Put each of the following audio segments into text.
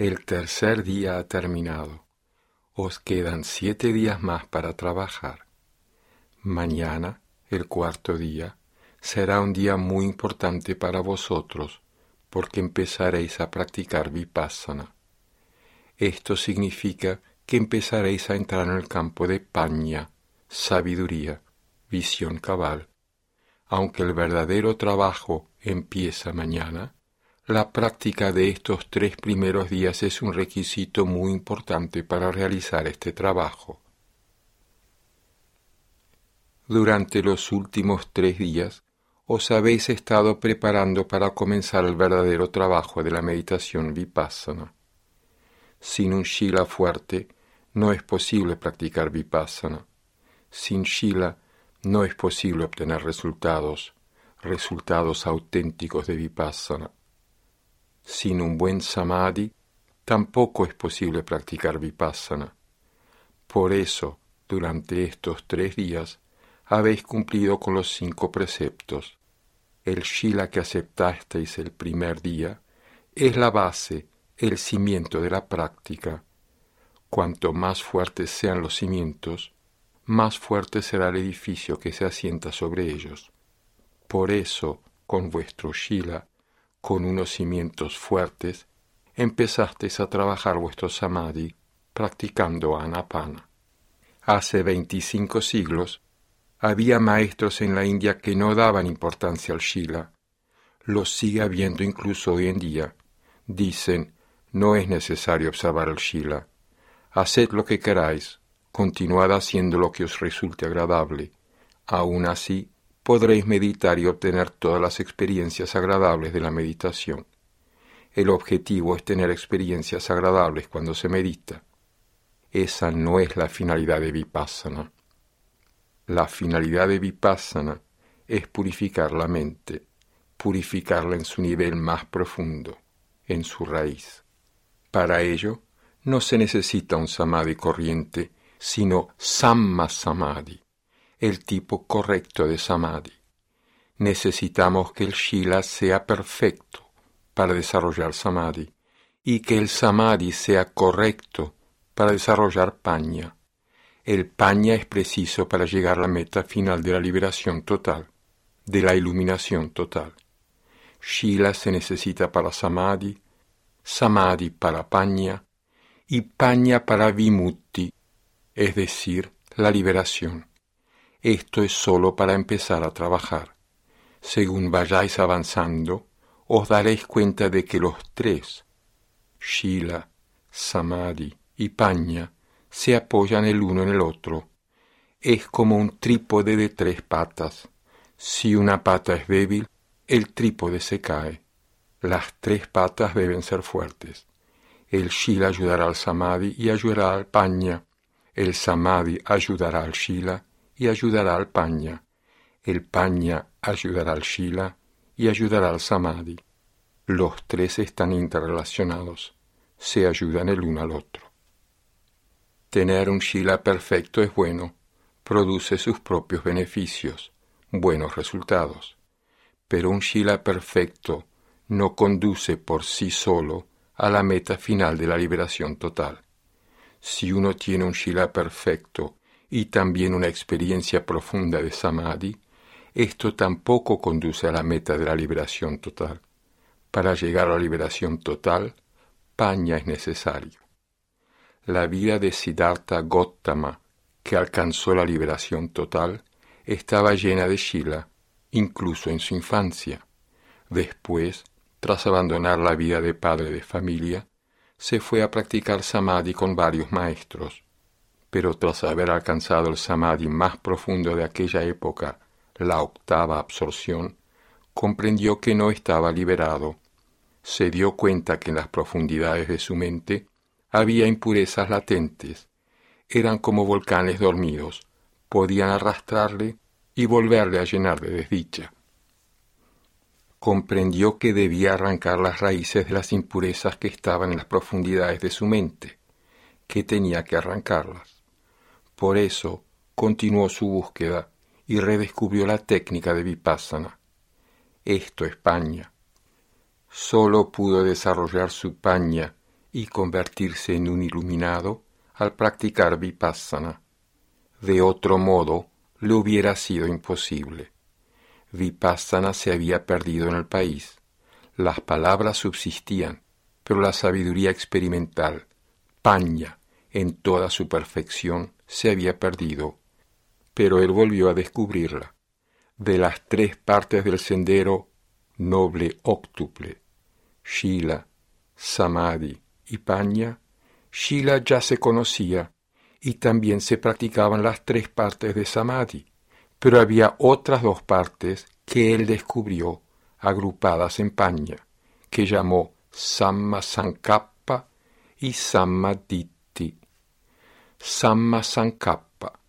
El tercer día ha terminado. Os quedan siete días más para trabajar. Mañana, el cuarto día, será un día muy importante para vosotros porque empezaréis a practicar vipassana. Esto significa que empezaréis a entrar en el campo de paña, sabiduría, visión cabal. Aunque el verdadero trabajo empieza mañana, la práctica de estos tres primeros días es un requisito muy importante para realizar este trabajo. Durante los últimos tres días os habéis estado preparando para comenzar el verdadero trabajo de la meditación vipassana. Sin un shila fuerte no es posible practicar vipassana. Sin shila no es posible obtener resultados, resultados auténticos de vipassana. Sin un buen samadhi tampoco es posible practicar vipassana. Por eso, durante estos tres días, habéis cumplido con los cinco preceptos. El shila que aceptasteis el primer día es la base, el cimiento de la práctica. Cuanto más fuertes sean los cimientos, más fuerte será el edificio que se asienta sobre ellos. Por eso, con vuestro shila, con unos cimientos fuertes, empezasteis a trabajar vuestro samadhi practicando anapana. Hace veinticinco siglos había maestros en la India que no daban importancia al Shila. Los sigue habiendo incluso hoy en día. Dicen, no es necesario observar el Shila. Haced lo que queráis, continuad haciendo lo que os resulte agradable. Aún así, podréis meditar y obtener todas las experiencias agradables de la meditación. El objetivo es tener experiencias agradables cuando se medita. Esa no es la finalidad de Vipassana. La finalidad de Vipassana es purificar la mente, purificarla en su nivel más profundo, en su raíz. Para ello, no se necesita un samadhi corriente, sino samma samadhi, el tipo correcto de samadhi. Necesitamos que el shila sea perfecto para desarrollar samadhi y que el samadhi sea correcto para desarrollar paña. El paña es preciso para llegar a la meta final de la liberación total, de la iluminación total. Shila se necesita para samadhi, samadhi para paña y paña para vimutti, es decir, la liberación. Esto es sólo para empezar a trabajar. Según vayáis avanzando, os daréis cuenta de que los tres, Shila, Samadhi y Paña, se apoyan el uno en el otro. Es como un trípode de tres patas. Si una pata es débil, el trípode se cae. Las tres patas deben ser fuertes. El Shila ayudará al Samadhi y ayudará al Paña. El Samadhi ayudará al Shila y ayudará al paña. El paña ayudará al shila y ayudará al samadhi. Los tres están interrelacionados, se ayudan el uno al otro. Tener un shila perfecto es bueno, produce sus propios beneficios, buenos resultados. Pero un shila perfecto no conduce por sí solo a la meta final de la liberación total. Si uno tiene un shila perfecto y también una experiencia profunda de samadhi, esto tampoco conduce a la meta de la liberación total. Para llegar a la liberación total, paña es necesario. La vida de Siddhartha Gautama, que alcanzó la liberación total, estaba llena de shila, incluso en su infancia. Después, tras abandonar la vida de padre de familia, se fue a practicar samadhi con varios maestros pero tras haber alcanzado el samadhi más profundo de aquella época, la octava absorción, comprendió que no estaba liberado. Se dio cuenta que en las profundidades de su mente había impurezas latentes. Eran como volcanes dormidos, podían arrastrarle y volverle a llenar de desdicha. Comprendió que debía arrancar las raíces de las impurezas que estaban en las profundidades de su mente, que tenía que arrancarlas. Por eso continuó su búsqueda y redescubrió la técnica de Vipassana. Esto es paña. Solo pudo desarrollar su paña y convertirse en un iluminado al practicar vipassana. De otro modo, le hubiera sido imposible. Vipassana se había perdido en el país. Las palabras subsistían, pero la sabiduría experimental, paña, en toda su perfección, se había perdido. Pero él volvió a descubrirla. De las tres partes del sendero noble óctuple, Shila, Samadhi y Paña, Shila ya se conocía y también se practicaban las tres partes de Samadhi, pero había otras dos partes que él descubrió agrupadas en Paña, que llamó Samma Sankappa y. Samma Sankappa,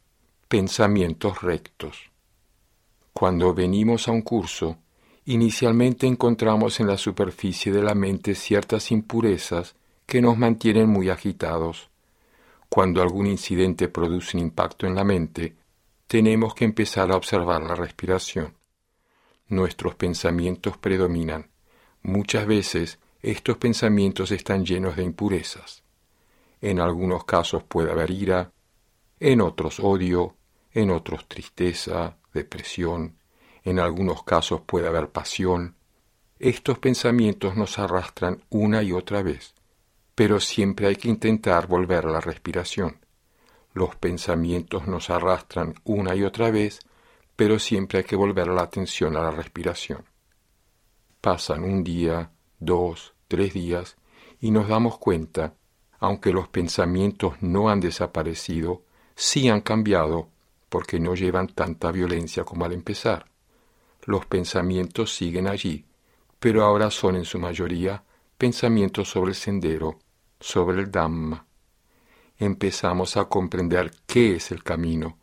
pensamientos rectos. Cuando venimos a un curso, inicialmente encontramos en la superficie de la mente ciertas impurezas que nos mantienen muy agitados. Cuando algún incidente produce un impacto en la mente, tenemos que empezar a observar la respiración. Nuestros pensamientos predominan. Muchas veces estos pensamientos están llenos de impurezas. En algunos casos puede haber ira, en otros odio, en otros tristeza, depresión, en algunos casos puede haber pasión. Estos pensamientos nos arrastran una y otra vez, pero siempre hay que intentar volver a la respiración. Los pensamientos nos arrastran una y otra vez, pero siempre hay que volver la atención a la respiración. Pasan un día, dos, tres días, y nos damos cuenta, aunque los pensamientos no han desaparecido, sí han cambiado porque no llevan tanta violencia como al empezar. Los pensamientos siguen allí, pero ahora son en su mayoría pensamientos sobre el sendero, sobre el Dhamma. Empezamos a comprender qué es el camino,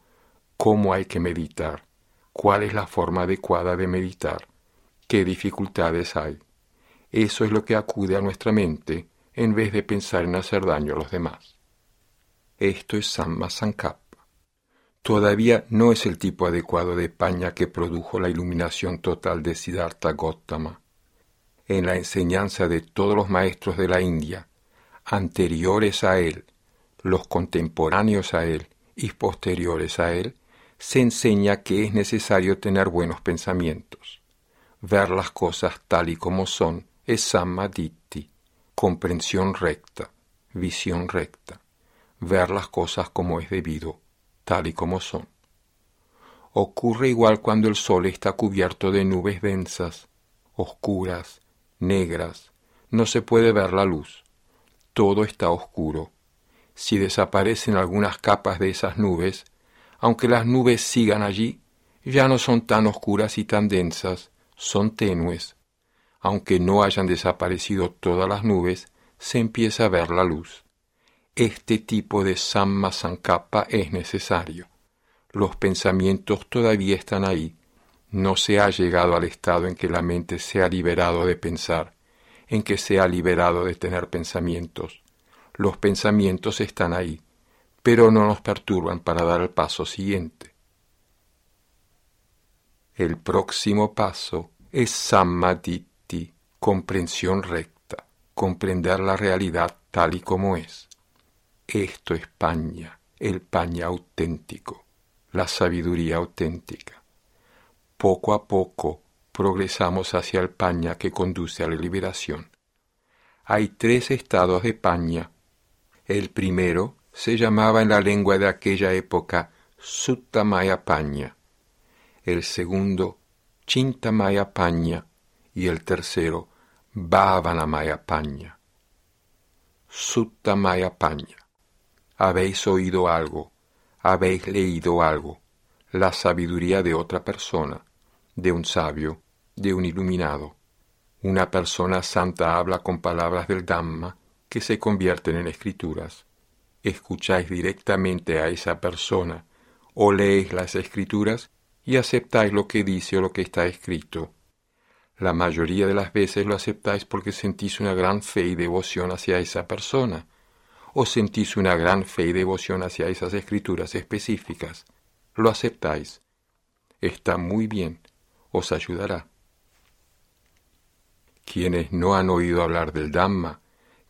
cómo hay que meditar, cuál es la forma adecuada de meditar, qué dificultades hay. Eso es lo que acude a nuestra mente en vez de pensar en hacer daño a los demás. Esto es Samma Sankappa. Todavía no es el tipo adecuado de paña que produjo la iluminación total de Siddhartha Gautama. En la enseñanza de todos los maestros de la India, anteriores a él, los contemporáneos a él y posteriores a él, se enseña que es necesario tener buenos pensamientos. Ver las cosas tal y como son es samadhi, comprensión recta, visión recta. Ver las cosas como es debido, tal y como son. Ocurre igual cuando el sol está cubierto de nubes densas, oscuras, negras, no se puede ver la luz, todo está oscuro. Si desaparecen algunas capas de esas nubes, aunque las nubes sigan allí, ya no son tan oscuras y tan densas, son tenues. Aunque no hayan desaparecido todas las nubes, se empieza a ver la luz. Este tipo de Samma Sankappa es necesario. Los pensamientos todavía están ahí. No se ha llegado al estado en que la mente se ha liberado de pensar, en que se ha liberado de tener pensamientos. Los pensamientos están ahí pero no nos perturban para dar el paso siguiente. El próximo paso es Sammaditi, comprensión recta, comprender la realidad tal y como es. Esto es paña, el paña auténtico, la sabiduría auténtica. Poco a poco progresamos hacia el paña que conduce a la liberación. Hay tres estados de paña. El primero se llamaba en la lengua de aquella época Suttamaya Paña, el segundo Chintamaya Paña y el tercero Bhavanamaya Paña. Suttamaya Paña. Habéis oído algo, habéis leído algo, la sabiduría de otra persona, de un sabio, de un iluminado. Una persona santa habla con palabras del Dhamma que se convierten en escrituras escucháis directamente a esa persona o leéis las escrituras y aceptáis lo que dice o lo que está escrito. La mayoría de las veces lo aceptáis porque sentís una gran fe y devoción hacia esa persona, o sentís una gran fe y devoción hacia esas escrituras específicas. Lo aceptáis. Está muy bien, os ayudará. Quienes no han oído hablar del Dhamma,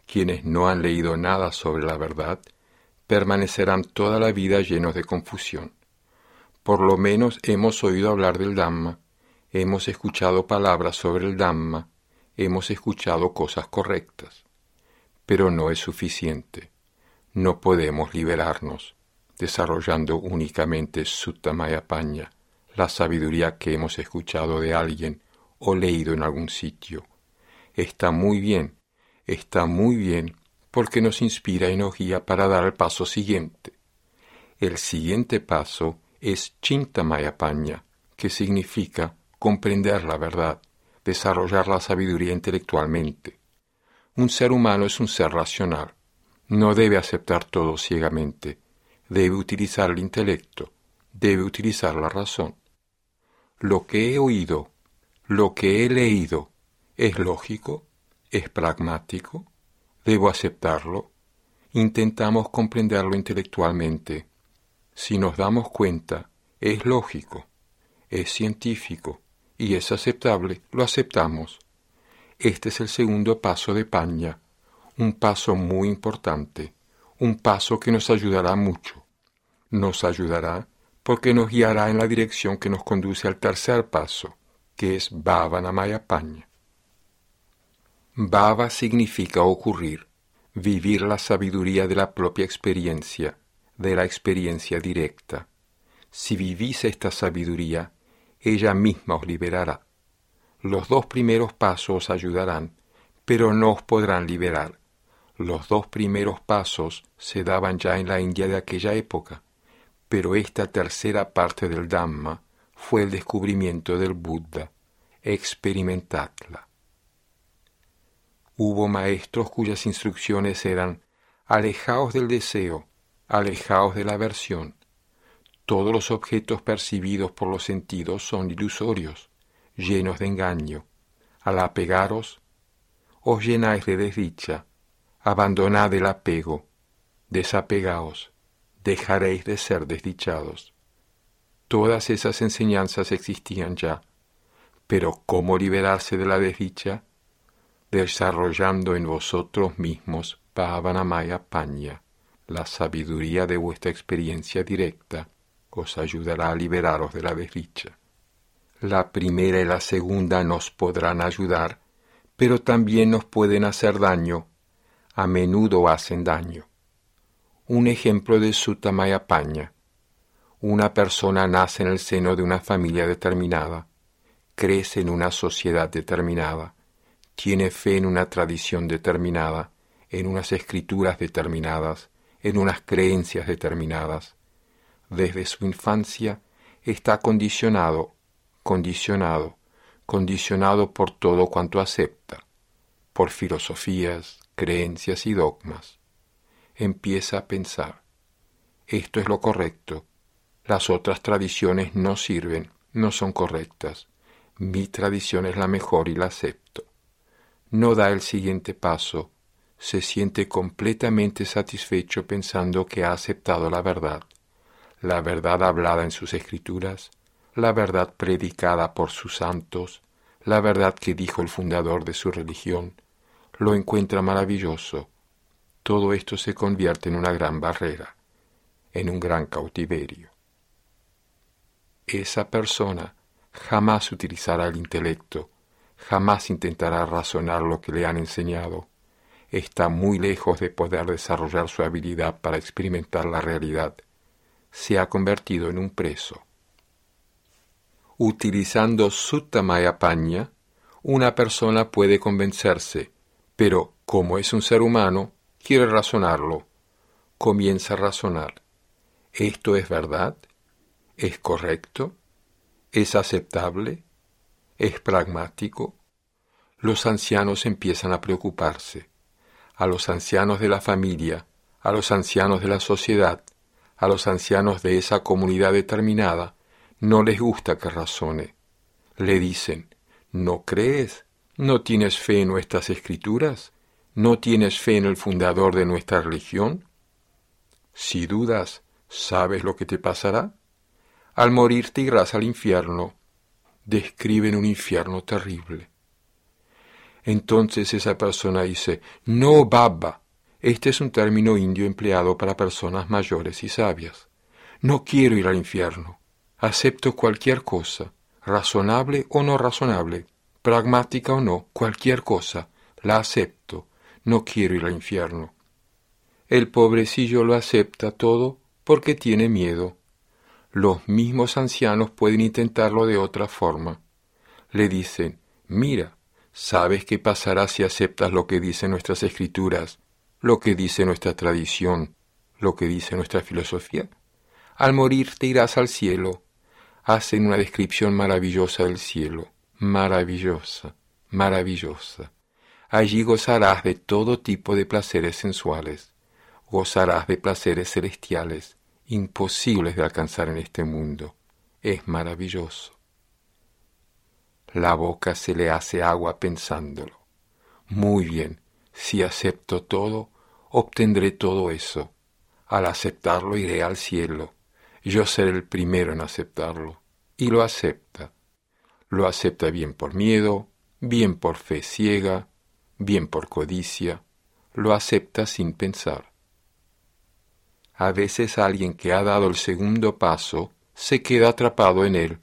quienes no han leído nada sobre la verdad, permanecerán toda la vida llenos de confusión. Por lo menos hemos oído hablar del Dhamma, hemos escuchado palabras sobre el Dhamma, hemos escuchado cosas correctas. Pero no es suficiente. No podemos liberarnos desarrollando únicamente Sutta Paña, la sabiduría que hemos escuchado de alguien o leído en algún sitio. Está muy bien, está muy bien porque nos inspira y nos guía para dar el paso siguiente. El siguiente paso es Paña, que significa comprender la verdad, desarrollar la sabiduría intelectualmente. Un ser humano es un ser racional, no debe aceptar todo ciegamente, debe utilizar el intelecto, debe utilizar la razón. Lo que he oído, lo que he leído, es lógico, es pragmático, debo aceptarlo. Intentamos comprenderlo intelectualmente. Si nos damos cuenta, es lógico, es científico y es aceptable, lo aceptamos. Este es el segundo paso de Paña, un paso muy importante, un paso que nos ayudará mucho. Nos ayudará porque nos guiará en la dirección que nos conduce al tercer paso, que es Bhavanamaya Paña. Bhava significa ocurrir, vivir la sabiduría de la propia experiencia, de la experiencia directa. Si vivís esta sabiduría, ella misma os liberará. Los dos primeros pasos os ayudarán, pero no os podrán liberar. Los dos primeros pasos se daban ya en la India de aquella época, pero esta tercera parte del Dhamma fue el descubrimiento del Buda. Experimentadla. Hubo maestros cuyas instrucciones eran alejaos del deseo, alejaos de la aversión. Todos los objetos percibidos por los sentidos son ilusorios, llenos de engaño. Al apegaros, os llenáis de desdicha abandonad el apego, desapegaos, dejaréis de ser desdichados. Todas esas enseñanzas existían ya, pero ¿cómo liberarse de la desdicha? Desarrollando en vosotros mismos Pavanamaya Paña, la sabiduría de vuestra experiencia directa, os ayudará a liberaros de la desdicha. La primera y la segunda nos podrán ayudar, pero también nos pueden hacer daño a menudo hacen daño. Un ejemplo de Sutamaya. Una persona nace en el seno de una familia determinada, crece en una sociedad determinada, tiene fe en una tradición determinada, en unas escrituras determinadas, en unas creencias determinadas. Desde su infancia está condicionado, condicionado, condicionado por todo cuanto acepta, por filosofías, creencias y dogmas. Empieza a pensar, esto es lo correcto, las otras tradiciones no sirven, no son correctas, mi tradición es la mejor y la acepto. No da el siguiente paso, se siente completamente satisfecho pensando que ha aceptado la verdad, la verdad hablada en sus escrituras, la verdad predicada por sus santos, la verdad que dijo el fundador de su religión, lo encuentra maravilloso, todo esto se convierte en una gran barrera, en un gran cautiverio. Esa persona jamás utilizará el intelecto, jamás intentará razonar lo que le han enseñado, está muy lejos de poder desarrollar su habilidad para experimentar la realidad, se ha convertido en un preso. Utilizando Sutta Paña, una persona puede convencerse pero como es un ser humano, quiere razonarlo. Comienza a razonar. ¿Esto es verdad? ¿Es correcto? ¿Es aceptable? ¿Es pragmático? Los ancianos empiezan a preocuparse. A los ancianos de la familia, a los ancianos de la sociedad, a los ancianos de esa comunidad determinada, no les gusta que razone. Le dicen, ¿no crees? ¿No tienes fe en nuestras escrituras? ¿No tienes fe en el fundador de nuestra religión? Si dudas, ¿sabes lo que te pasará? Al morir te irás al infierno. Describen un infierno terrible. Entonces esa persona dice, no baba. Este es un término indio empleado para personas mayores y sabias. No quiero ir al infierno. Acepto cualquier cosa, razonable o no razonable, pragmática o no, cualquier cosa, la acepto. No quiero ir al infierno. El pobrecillo lo acepta todo porque tiene miedo. Los mismos ancianos pueden intentarlo de otra forma. Le dicen, mira, ¿sabes qué pasará si aceptas lo que dicen nuestras escrituras, lo que dice nuestra tradición, lo que dice nuestra filosofía? Al morir te irás al cielo. Hacen una descripción maravillosa del cielo, maravillosa, maravillosa. Allí gozarás de todo tipo de placeres sensuales, gozarás de placeres celestiales, imposibles de alcanzar en este mundo. Es maravilloso. La boca se le hace agua pensándolo. Muy bien, si acepto todo, obtendré todo eso. Al aceptarlo iré al cielo. Yo seré el primero en aceptarlo. Y lo acepta. Lo acepta bien por miedo, bien por fe ciega, bien por codicia. Lo acepta sin pensar. A veces alguien que ha dado el segundo paso se queda atrapado en él.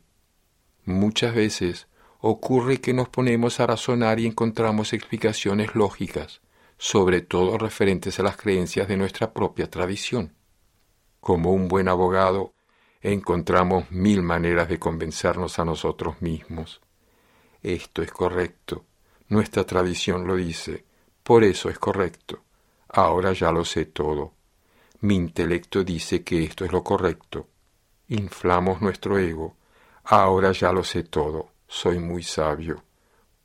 Muchas veces ocurre que nos ponemos a razonar y encontramos explicaciones lógicas, sobre todo referentes a las creencias de nuestra propia tradición. Como un buen abogado, encontramos mil maneras de convencernos a nosotros mismos. Esto es correcto, nuestra tradición lo dice, por eso es correcto. Ahora ya lo sé todo. Mi intelecto dice que esto es lo correcto. Inflamos nuestro ego. Ahora ya lo sé todo. Soy muy sabio.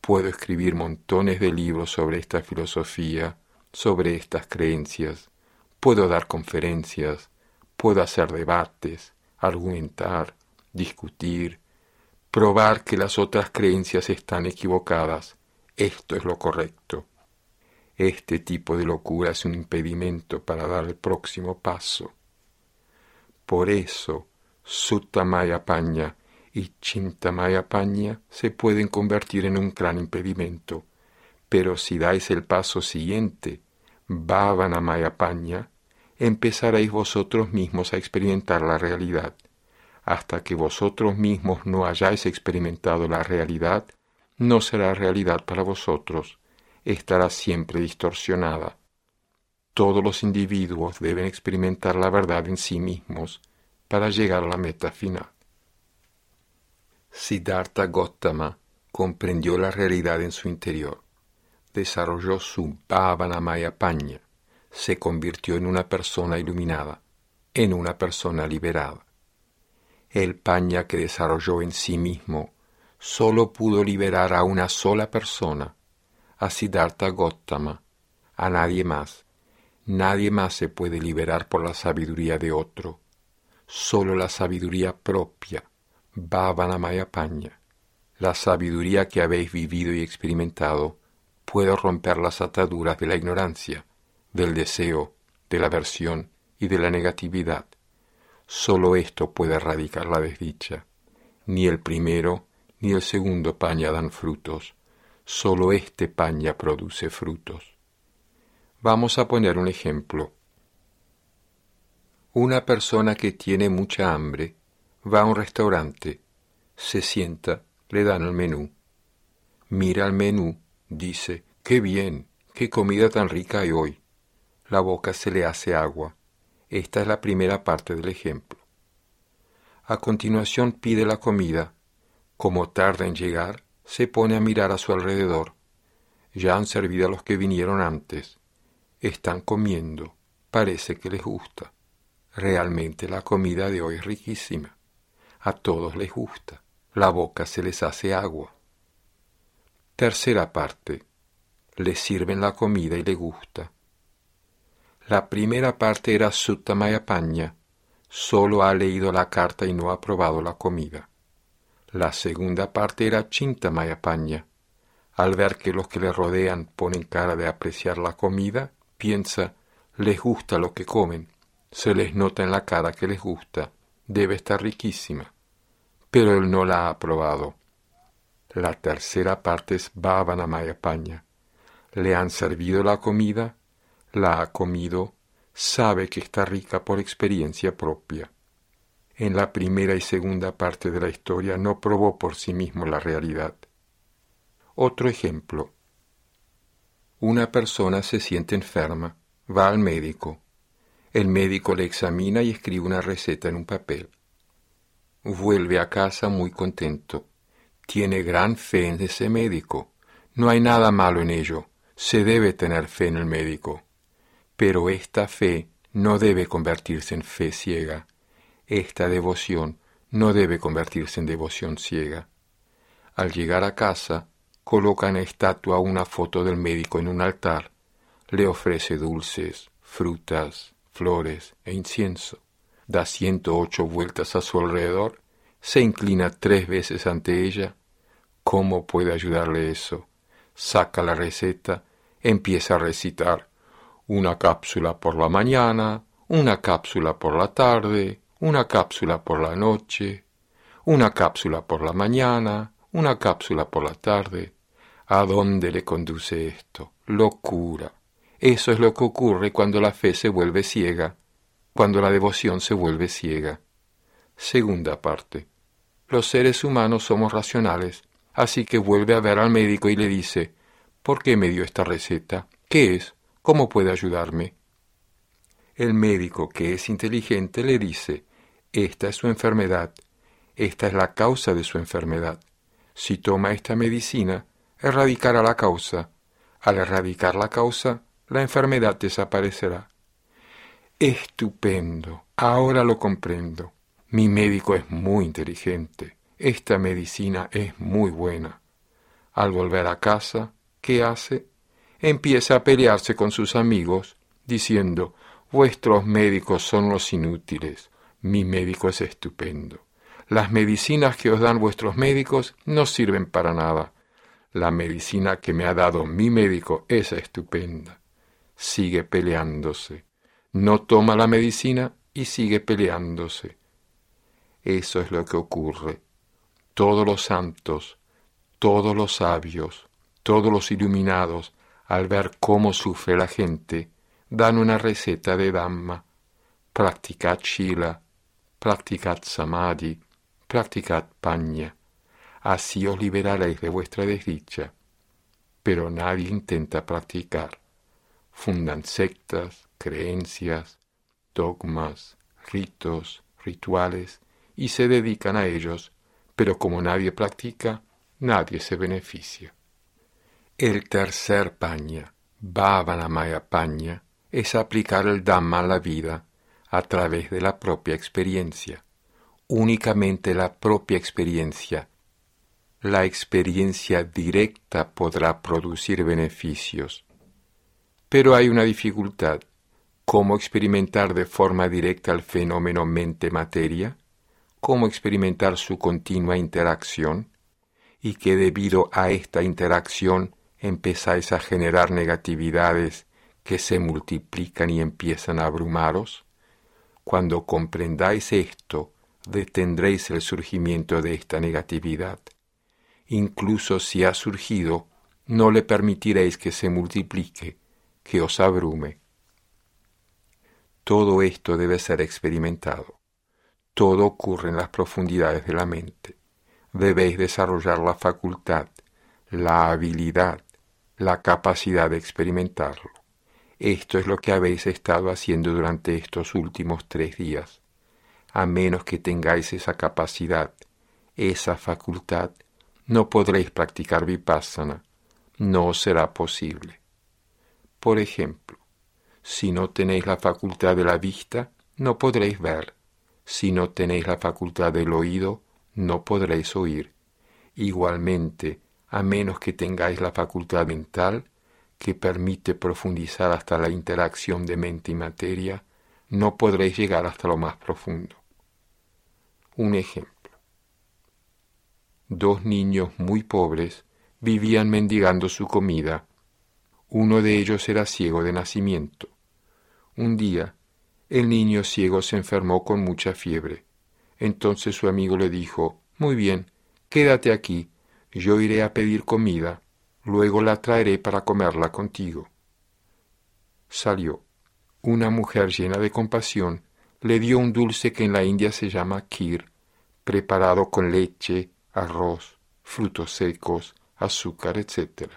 Puedo escribir montones de libros sobre esta filosofía, sobre estas creencias. Puedo dar conferencias. Puedo hacer debates, argumentar, discutir, probar que las otras creencias están equivocadas. Esto es lo correcto. Este tipo de locura es un impedimento para dar el próximo paso. Por eso, Suttamaya Paña y Chintamaya Paña se pueden convertir en un gran impedimento. Pero si dais el paso siguiente, Bhavanamaya Paña, empezaréis vosotros mismos a experimentar la realidad. Hasta que vosotros mismos no hayáis experimentado la realidad, no será realidad para vosotros estará siempre distorsionada. Todos los individuos deben experimentar la verdad en sí mismos para llegar a la meta final. Siddhartha Gautama comprendió la realidad en su interior, desarrolló su Bhavanamaya Paña, se convirtió en una persona iluminada, en una persona liberada. El paña que desarrolló en sí mismo solo pudo liberar a una sola persona, a Siddhartha Gautama, a nadie más. Nadie más se puede liberar por la sabiduría de otro. Solo la sabiduría propia, Paña, la sabiduría que habéis vivido y experimentado, puede romper las ataduras de la ignorancia, del deseo, de la aversión y de la negatividad. Solo esto puede erradicar la desdicha. Ni el primero ni el segundo paña dan frutos solo este paña produce frutos. Vamos a poner un ejemplo. Una persona que tiene mucha hambre va a un restaurante, se sienta, le dan el menú. Mira el menú, dice, qué bien, qué comida tan rica hay hoy. La boca se le hace agua. Esta es la primera parte del ejemplo. A continuación pide la comida. Como tarda en llegar, se pone a mirar a su alrededor. Ya han servido a los que vinieron antes. Están comiendo. Parece que les gusta. Realmente la comida de hoy es riquísima. A todos les gusta. La boca se les hace agua. Tercera parte. Les sirven la comida y le gusta. La primera parte era Suttamaya Paña. Solo ha leído la carta y no ha probado la comida. La segunda parte era Chintamaya Al ver que los que le rodean ponen cara de apreciar la comida, piensa, les gusta lo que comen, se les nota en la cara que les gusta, debe estar riquísima. Pero él no la ha probado. La tercera parte es Bhavanamaya Paña. Le han servido la comida, la ha comido, sabe que está rica por experiencia propia. En la primera y segunda parte de la historia no probó por sí mismo la realidad. Otro ejemplo. Una persona se siente enferma, va al médico. El médico le examina y escribe una receta en un papel. Vuelve a casa muy contento. Tiene gran fe en ese médico. No hay nada malo en ello. Se debe tener fe en el médico. Pero esta fe no debe convertirse en fe ciega. Esta devoción no debe convertirse en devoción ciega. Al llegar a casa, coloca en estatua una foto del médico en un altar. Le ofrece dulces, frutas, flores e incienso da ciento ocho vueltas a su alrededor, se inclina tres veces ante ella. ¿Cómo puede ayudarle eso? Saca la receta, empieza a recitar una cápsula por la mañana, una cápsula por la tarde, una cápsula por la noche, una cápsula por la mañana, una cápsula por la tarde. ¿A dónde le conduce esto? Locura. Eso es lo que ocurre cuando la fe se vuelve ciega cuando la devoción se vuelve ciega. Segunda parte. Los seres humanos somos racionales, así que vuelve a ver al médico y le dice, ¿por qué me dio esta receta? ¿Qué es? ¿Cómo puede ayudarme? El médico, que es inteligente, le dice, esta es su enfermedad, esta es la causa de su enfermedad. Si toma esta medicina, erradicará la causa. Al erradicar la causa, la enfermedad desaparecerá. Estupendo. Ahora lo comprendo. Mi médico es muy inteligente. Esta medicina es muy buena. Al volver a casa, ¿qué hace? Empieza a pelearse con sus amigos, diciendo, Vuestros médicos son los inútiles. Mi médico es estupendo. Las medicinas que os dan vuestros médicos no sirven para nada. La medicina que me ha dado mi médico es estupenda. Sigue peleándose no toma la medicina y sigue peleándose. Eso es lo que ocurre. Todos los santos, todos los sabios, todos los iluminados, al ver cómo sufre la gente, dan una receta de Dhamma. Practicad Shila, practicad Samadhi, practicad Paña. Así os liberaréis de vuestra desdicha. Pero nadie intenta practicar. Fundan sectas, creencias, dogmas, ritos, rituales, y se dedican a ellos, pero como nadie practica, nadie se beneficia. El tercer paña, Maya paña, es aplicar el Dhamma a la vida a través de la propia experiencia, únicamente la propia experiencia. La experiencia directa podrá producir beneficios. Pero hay una dificultad. Cómo experimentar de forma directa el fenómeno mente-materia, cómo experimentar su continua interacción, y que debido a esta interacción empezáis a generar negatividades que se multiplican y empiezan a abrumaros, cuando comprendáis esto, detendréis el surgimiento de esta negatividad. Incluso si ha surgido, no le permitiréis que se multiplique, que os abrume. Todo esto debe ser experimentado. Todo ocurre en las profundidades de la mente. Debéis desarrollar la facultad, la habilidad, la capacidad de experimentarlo. Esto es lo que habéis estado haciendo durante estos últimos tres días. A menos que tengáis esa capacidad, esa facultad, no podréis practicar vipassana. No será posible. Por ejemplo, si no tenéis la facultad de la vista, no podréis ver. Si no tenéis la facultad del oído, no podréis oír. Igualmente, a menos que tengáis la facultad mental, que permite profundizar hasta la interacción de mente y materia, no podréis llegar hasta lo más profundo. Un ejemplo. Dos niños muy pobres vivían mendigando su comida uno de ellos era ciego de nacimiento. Un día, el niño ciego se enfermó con mucha fiebre. Entonces su amigo le dijo, Muy bien, quédate aquí, yo iré a pedir comida. Luego la traeré para comerla contigo. Salió. Una mujer llena de compasión le dio un dulce que en la India se llama kir, preparado con leche, arroz, frutos secos, azúcar, etc.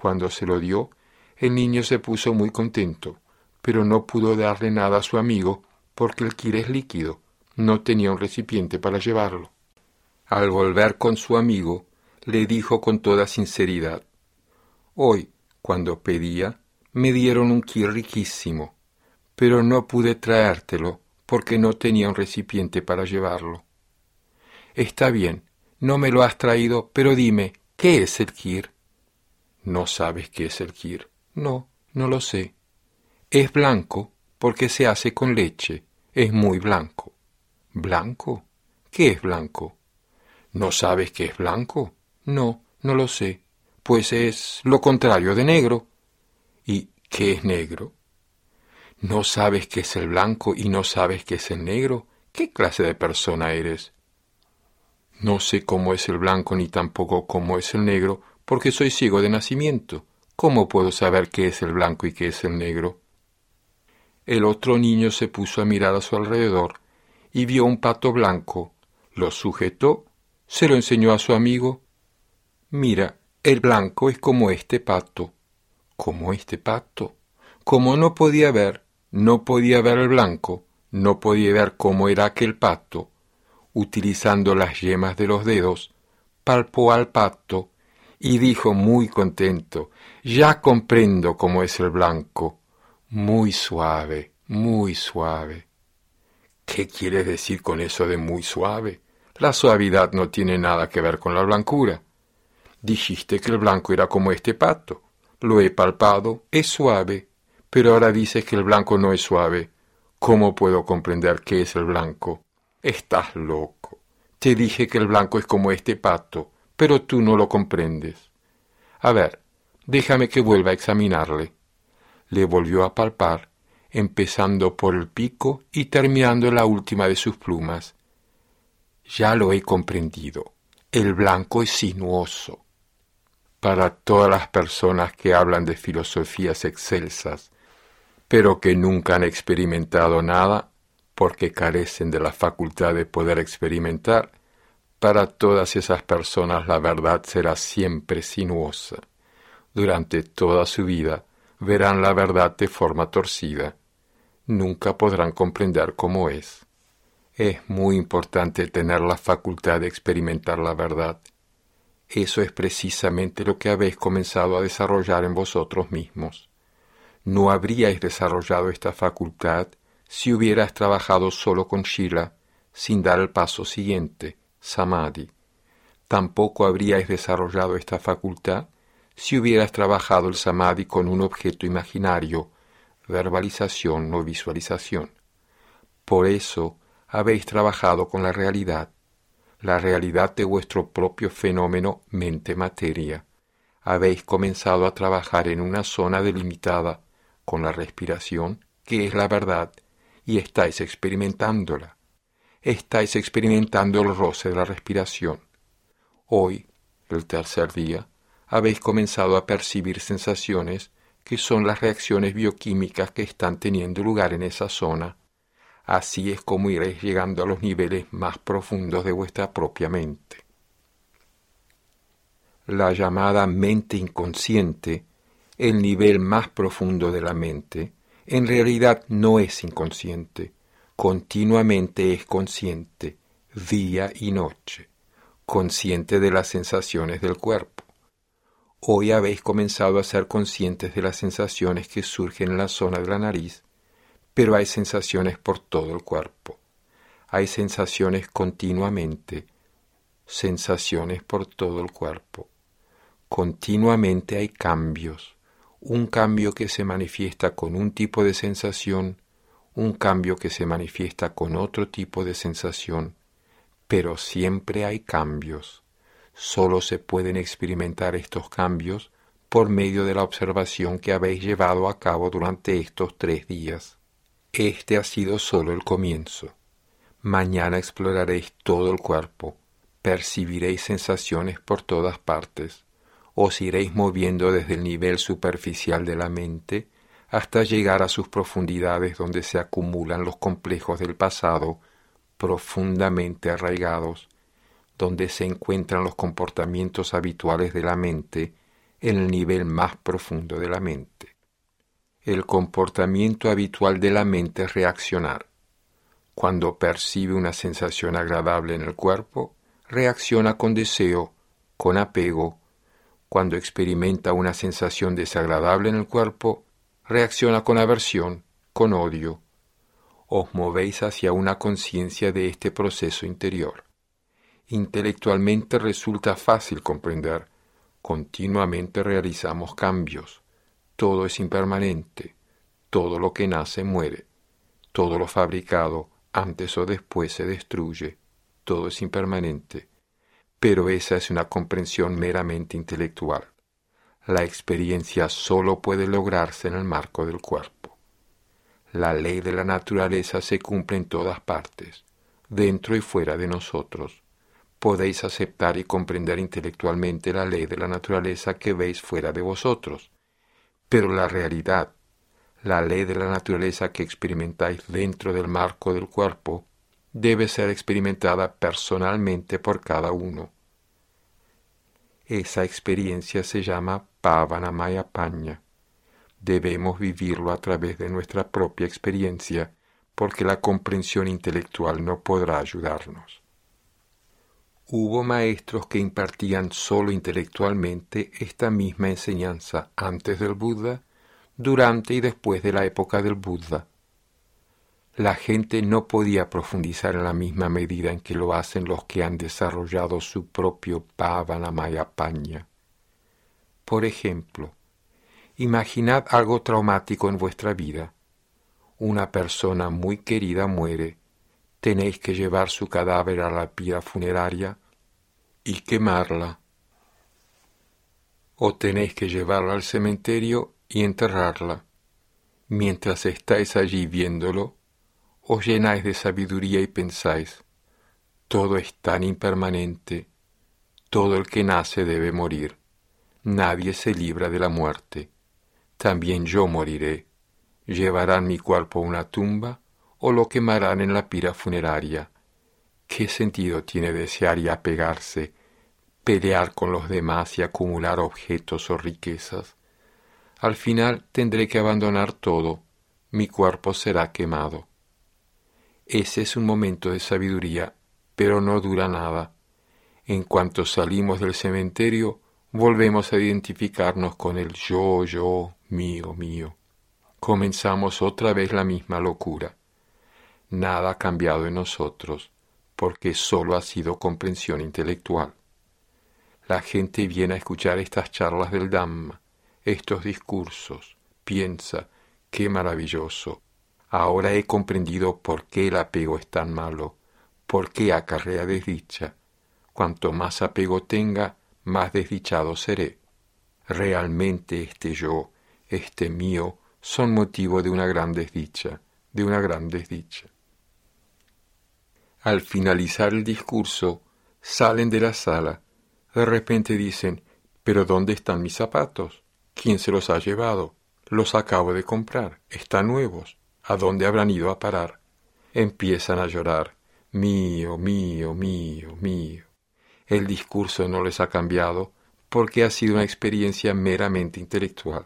Cuando se lo dio, el niño se puso muy contento, pero no pudo darle nada a su amigo porque el kir es líquido, no tenía un recipiente para llevarlo. Al volver con su amigo, le dijo con toda sinceridad, Hoy, cuando pedía, me dieron un kir riquísimo, pero no pude traértelo porque no tenía un recipiente para llevarlo. Está bien, no me lo has traído, pero dime, ¿qué es el kir? ¿No sabes qué es el kir? No, no lo sé. Es blanco porque se hace con leche, es muy blanco. ¿Blanco? ¿Qué es blanco? ¿No sabes qué es blanco? No, no lo sé. Pues es lo contrario de negro. ¿Y qué es negro? ¿No sabes qué es el blanco y no sabes qué es el negro? ¿Qué clase de persona eres? No sé cómo es el blanco ni tampoco cómo es el negro, porque soy ciego de nacimiento. ¿Cómo puedo saber qué es el blanco y qué es el negro? El otro niño se puso a mirar a su alrededor y vio un pato blanco. Lo sujetó, se lo enseñó a su amigo. Mira, el blanco es como este pato. ¿Como este pato? Como no podía ver, no podía ver el blanco, no podía ver cómo era aquel pato, utilizando las yemas de los dedos, palpó al pato y dijo muy contento, ya comprendo cómo es el blanco, muy suave, muy suave. ¿Qué quieres decir con eso de muy suave? La suavidad no tiene nada que ver con la blancura. Dijiste que el blanco era como este pato. Lo he palpado, es suave. Pero ahora dices que el blanco no es suave. ¿Cómo puedo comprender qué es el blanco? Estás loco. Te dije que el blanco es como este pato, pero tú no lo comprendes. A ver, déjame que vuelva a examinarle. Le volvió a palpar, empezando por el pico y terminando la última de sus plumas. Ya lo he comprendido. El blanco es sinuoso para todas las personas que hablan de filosofías excelsas, pero que nunca han experimentado nada porque carecen de la facultad de poder experimentar, para todas esas personas la verdad será siempre sinuosa. Durante toda su vida verán la verdad de forma torcida. Nunca podrán comprender cómo es. Es muy importante tener la facultad de experimentar la verdad eso es precisamente lo que habéis comenzado a desarrollar en vosotros mismos. No habríais desarrollado esta facultad si hubieras trabajado solo con Shila, sin dar el paso siguiente, Samadhi. Tampoco habríais desarrollado esta facultad si hubieras trabajado el Samadhi con un objeto imaginario, verbalización o visualización. Por eso habéis trabajado con la realidad, la realidad de vuestro propio fenómeno mente-materia. Habéis comenzado a trabajar en una zona delimitada con la respiración, que es la verdad, y estáis experimentándola. Estáis experimentando el roce de la respiración. Hoy, el tercer día, habéis comenzado a percibir sensaciones que son las reacciones bioquímicas que están teniendo lugar en esa zona Así es como iréis llegando a los niveles más profundos de vuestra propia mente. La llamada mente inconsciente, el nivel más profundo de la mente, en realidad no es inconsciente, continuamente es consciente, día y noche, consciente de las sensaciones del cuerpo. Hoy habéis comenzado a ser conscientes de las sensaciones que surgen en la zona de la nariz pero hay sensaciones por todo el cuerpo. Hay sensaciones continuamente, sensaciones por todo el cuerpo. Continuamente hay cambios, un cambio que se manifiesta con un tipo de sensación, un cambio que se manifiesta con otro tipo de sensación, pero siempre hay cambios. Solo se pueden experimentar estos cambios por medio de la observación que habéis llevado a cabo durante estos tres días. Este ha sido solo el comienzo. Mañana exploraréis todo el cuerpo, percibiréis sensaciones por todas partes. os iréis moviendo desde el nivel superficial de la mente hasta llegar a sus profundidades donde se acumulan los complejos del pasado profundamente arraigados, donde se encuentran los comportamientos habituales de la mente en el nivel más profundo de la mente. El comportamiento habitual de la mente es reaccionar. Cuando percibe una sensación agradable en el cuerpo, reacciona con deseo, con apego. Cuando experimenta una sensación desagradable en el cuerpo, reacciona con aversión, con odio. Os movéis hacia una conciencia de este proceso interior. Intelectualmente resulta fácil comprender. Continuamente realizamos cambios. Todo es impermanente. Todo lo que nace muere. Todo lo fabricado antes o después se destruye. Todo es impermanente. Pero esa es una comprensión meramente intelectual la experiencia solo puede lograrse en el marco del cuerpo. La ley de la naturaleza se cumple en todas partes, dentro y fuera de nosotros. Podéis aceptar y comprender intelectualmente la ley de la naturaleza que veis fuera de vosotros, pero la realidad, la ley de la naturaleza que experimentáis dentro del marco del cuerpo, debe ser experimentada personalmente por cada uno. Esa experiencia se llama Pavanamaya Paña. Debemos vivirlo a través de nuestra propia experiencia, porque la comprensión intelectual no podrá ayudarnos. Hubo maestros que impartían solo intelectualmente esta misma enseñanza antes del Buda, durante y después de la época del Buda la gente no podía profundizar en la misma medida en que lo hacen los que han desarrollado su propio Pavanamaya Por ejemplo, imaginad algo traumático en vuestra vida. Una persona muy querida muere, tenéis que llevar su cadáver a la pira funeraria y quemarla. O tenéis que llevarla al cementerio y enterrarla. Mientras estáis allí viéndolo, os llenáis de sabiduría y pensáis, todo es tan impermanente, todo el que nace debe morir, nadie se libra de la muerte, también yo moriré, llevarán mi cuerpo a una tumba o lo quemarán en la pira funeraria. ¿Qué sentido tiene desear y apegarse, pelear con los demás y acumular objetos o riquezas? Al final tendré que abandonar todo, mi cuerpo será quemado. Ese es un momento de sabiduría, pero no dura nada. En cuanto salimos del cementerio, volvemos a identificarnos con el yo, yo, mío, mío. Comenzamos otra vez la misma locura. Nada ha cambiado en nosotros, porque solo ha sido comprensión intelectual. La gente viene a escuchar estas charlas del Dhamma, estos discursos, piensa, qué maravilloso, Ahora he comprendido por qué el apego es tan malo, por qué acarrea desdicha. Cuanto más apego tenga, más desdichado seré. Realmente este yo, este mío, son motivo de una gran desdicha, de una gran desdicha. Al finalizar el discurso, salen de la sala. De repente dicen, ¿pero dónde están mis zapatos? ¿Quién se los ha llevado? Los acabo de comprar, están nuevos. ¿A dónde habrán ido a parar? Empiezan a llorar. Mío, mío, mío, mío. El discurso no les ha cambiado porque ha sido una experiencia meramente intelectual.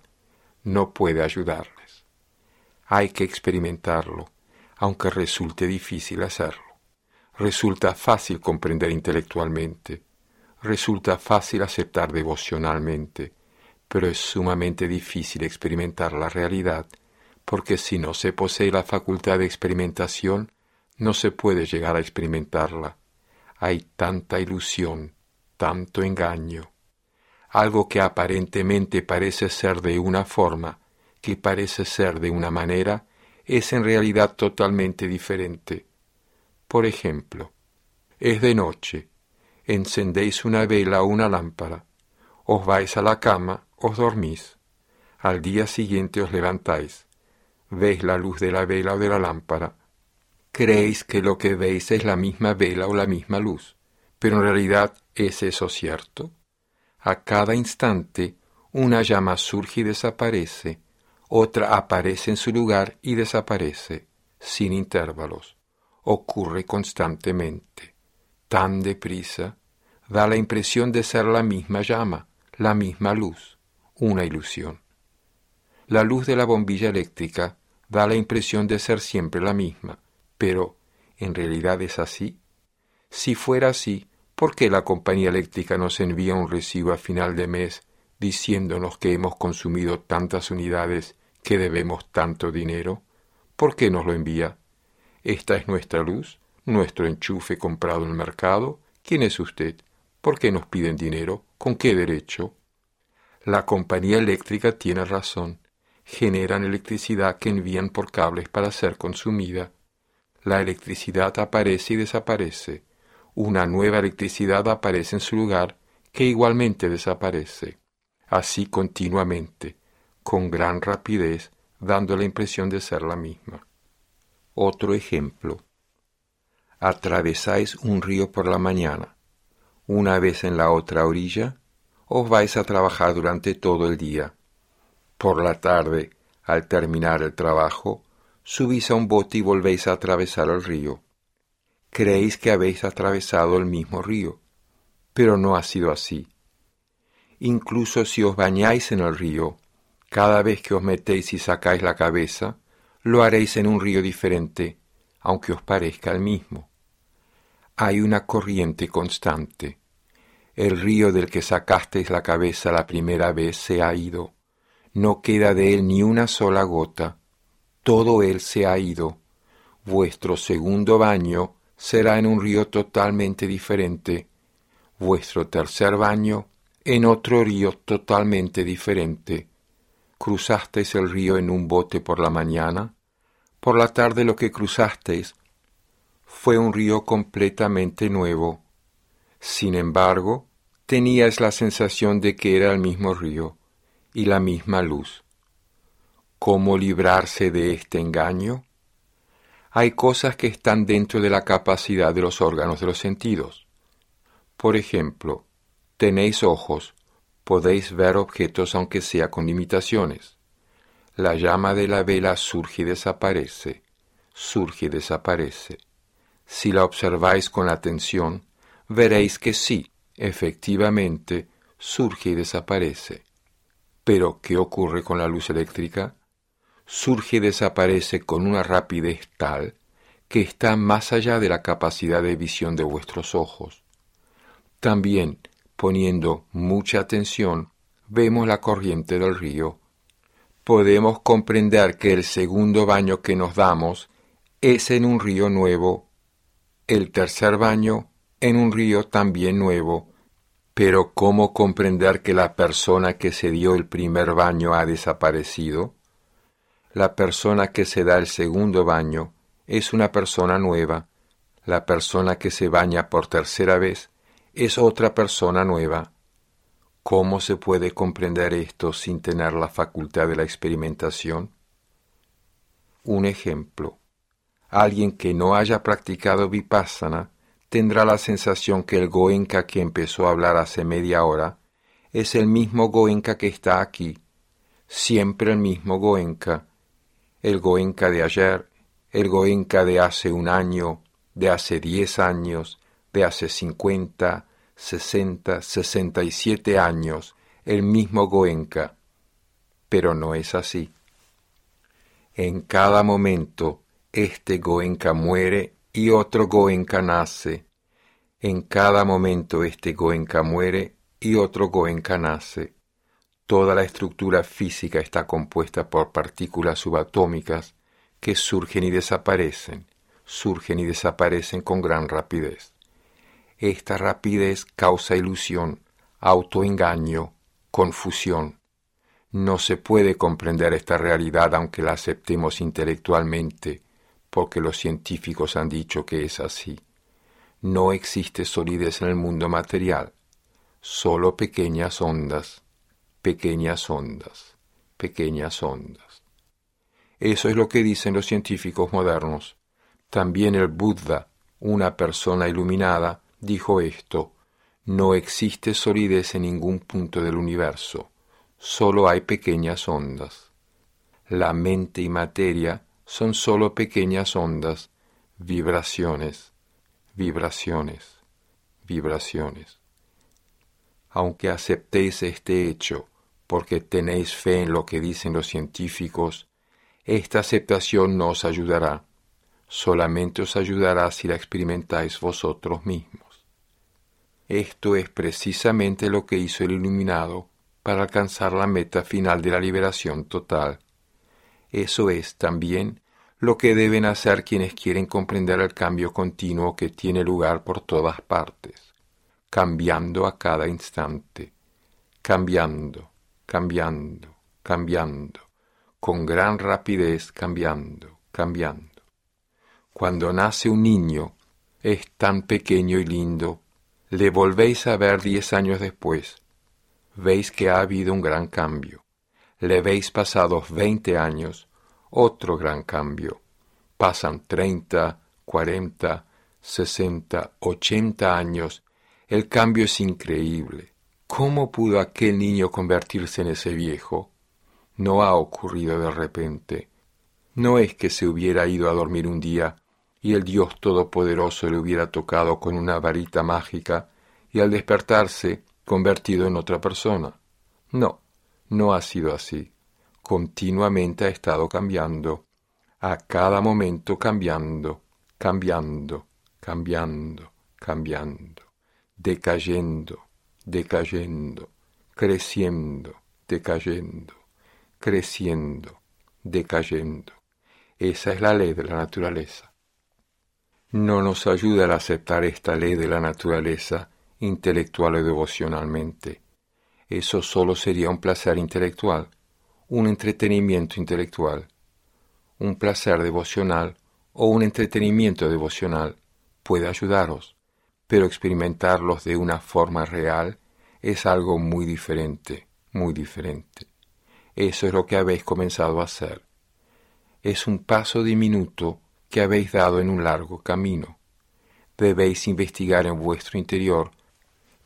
No puede ayudarles. Hay que experimentarlo, aunque resulte difícil hacerlo. Resulta fácil comprender intelectualmente. Resulta fácil aceptar devocionalmente, pero es sumamente difícil experimentar la realidad porque si no se posee la facultad de experimentación, no se puede llegar a experimentarla. Hay tanta ilusión, tanto engaño. Algo que aparentemente parece ser de una forma, que parece ser de una manera, es en realidad totalmente diferente. Por ejemplo, es de noche, encendéis una vela o una lámpara, os vais a la cama, os dormís, al día siguiente os levantáis, veis la luz de la vela o de la lámpara. Creéis que lo que veis es la misma vela o la misma luz, pero en realidad ¿es eso cierto? A cada instante una llama surge y desaparece, otra aparece en su lugar y desaparece, sin intervalos. Ocurre constantemente. Tan deprisa, da la impresión de ser la misma llama, la misma luz, una ilusión. La luz de la bombilla eléctrica da la impresión de ser siempre la misma, pero ¿en realidad es así? Si fuera así, ¿por qué la compañía eléctrica nos envía un recibo a final de mes diciéndonos que hemos consumido tantas unidades que debemos tanto dinero? ¿Por qué nos lo envía? Esta es nuestra luz, nuestro enchufe comprado en el mercado. ¿Quién es usted? ¿Por qué nos piden dinero? ¿Con qué derecho? La compañía eléctrica tiene razón. Generan electricidad que envían por cables para ser consumida. La electricidad aparece y desaparece una nueva electricidad aparece en su lugar que igualmente desaparece, así continuamente, con gran rapidez, dando la impresión de ser la misma. Otro ejemplo. Atravesáis un río por la mañana, una vez en la otra orilla, os vais a trabajar durante todo el día. Por la tarde, al terminar el trabajo, subís a un bote y volvéis a atravesar el río creéis que habéis atravesado el mismo río, pero no ha sido así. Incluso si os bañáis en el río, cada vez que os metéis y sacáis la cabeza, lo haréis en un río diferente, aunque os parezca el mismo. Hay una corriente constante. El río del que sacasteis la cabeza la primera vez se ha ido. No queda de él ni una sola gota. Todo él se ha ido. Vuestro segundo baño será en un río totalmente diferente, vuestro tercer baño en otro río totalmente diferente. Cruzasteis el río en un bote por la mañana, por la tarde lo que cruzasteis fue un río completamente nuevo. Sin embargo, teníais la sensación de que era el mismo río y la misma luz. ¿Cómo librarse de este engaño? hay cosas que están dentro de la capacidad de los órganos de los sentidos. Por ejemplo, tenéis ojos, podéis ver objetos aunque sea con limitaciones. La llama de la vela surge y desaparece, surge y desaparece. Si la observáis con atención, veréis que sí, efectivamente, surge y desaparece. Pero, ¿qué ocurre con la luz eléctrica? surge y desaparece con una rapidez tal que está más allá de la capacidad de visión de vuestros ojos. También, poniendo mucha atención, vemos la corriente del río. Podemos comprender que el segundo baño que nos damos es en un río nuevo, el tercer baño en un río también nuevo, pero ¿cómo comprender que la persona que se dio el primer baño ha desaparecido? La persona que se da el segundo baño es una persona nueva. La persona que se baña por tercera vez es otra persona nueva. ¿Cómo se puede comprender esto sin tener la facultad de la experimentación? Un ejemplo. Alguien que no haya practicado vipassana tendrá la sensación que el Goenka que empezó a hablar hace media hora es el mismo Goenka que está aquí, siempre el mismo Goenka, el Goenka de ayer, el Goenka de hace un año, de hace diez años, de hace cincuenta, sesenta, sesenta y siete años, el mismo Goenka. Pero no es así. En cada momento este Goenka muere y otro Goenka nace. En cada momento este Goenka muere y otro Goenka nace. Toda la estructura física está compuesta por partículas subatómicas que surgen y desaparecen, surgen y desaparecen con gran rapidez. Esta rapidez causa ilusión, autoengaño, confusión. No se puede comprender esta realidad aunque la aceptemos intelectualmente, porque los científicos han dicho que es así. No existe solidez en el mundo material, solo pequeñas ondas pequeñas ondas, pequeñas ondas. Eso es lo que dicen los científicos modernos. También el Buddha, una persona iluminada, dijo esto, No existe solidez en ningún punto del universo, solo hay pequeñas ondas. La mente y materia son solo pequeñas ondas, vibraciones, vibraciones, vibraciones. Aunque aceptéis este hecho porque tenéis fe en lo que dicen los científicos, esta aceptación no os ayudará, solamente os ayudará si la experimentáis vosotros mismos. Esto es precisamente lo que hizo el iluminado para alcanzar la meta final de la liberación total. Eso es también lo que deben hacer quienes quieren comprender el cambio continuo que tiene lugar por todas partes, cambiando a cada instante, cambiando, cambiando, cambiando, con gran rapidez cambiando, cambiando. Cuando nace un niño, es tan pequeño y lindo, le volvéis a ver diez años después, veis que ha habido un gran cambio. Le veis pasados veinte años, otro gran cambio. Pasan treinta, cuarenta, sesenta, ochenta años. El cambio es increíble. ¿Cómo pudo aquel niño convertirse en ese viejo? No ha ocurrido de repente. No es que se hubiera ido a dormir un día y el Dios Todopoderoso le hubiera tocado con una varita mágica y al despertarse convertido en otra persona. No, no ha sido así. Continuamente ha estado cambiando, a cada momento cambiando, cambiando, cambiando, cambiando, decayendo, decayendo, creciendo, decayendo, creciendo, decayendo. Esa es la ley de la naturaleza. No nos ayuda a aceptar esta ley de la naturaleza intelectual o devocionalmente. Eso solo sería un placer intelectual, un entretenimiento intelectual. Un placer devocional o un entretenimiento devocional puede ayudaros, pero experimentarlos de una forma real es algo muy diferente, muy diferente. Eso es lo que habéis comenzado a hacer. Es un paso diminuto que habéis dado en un largo camino. Debéis investigar en vuestro interior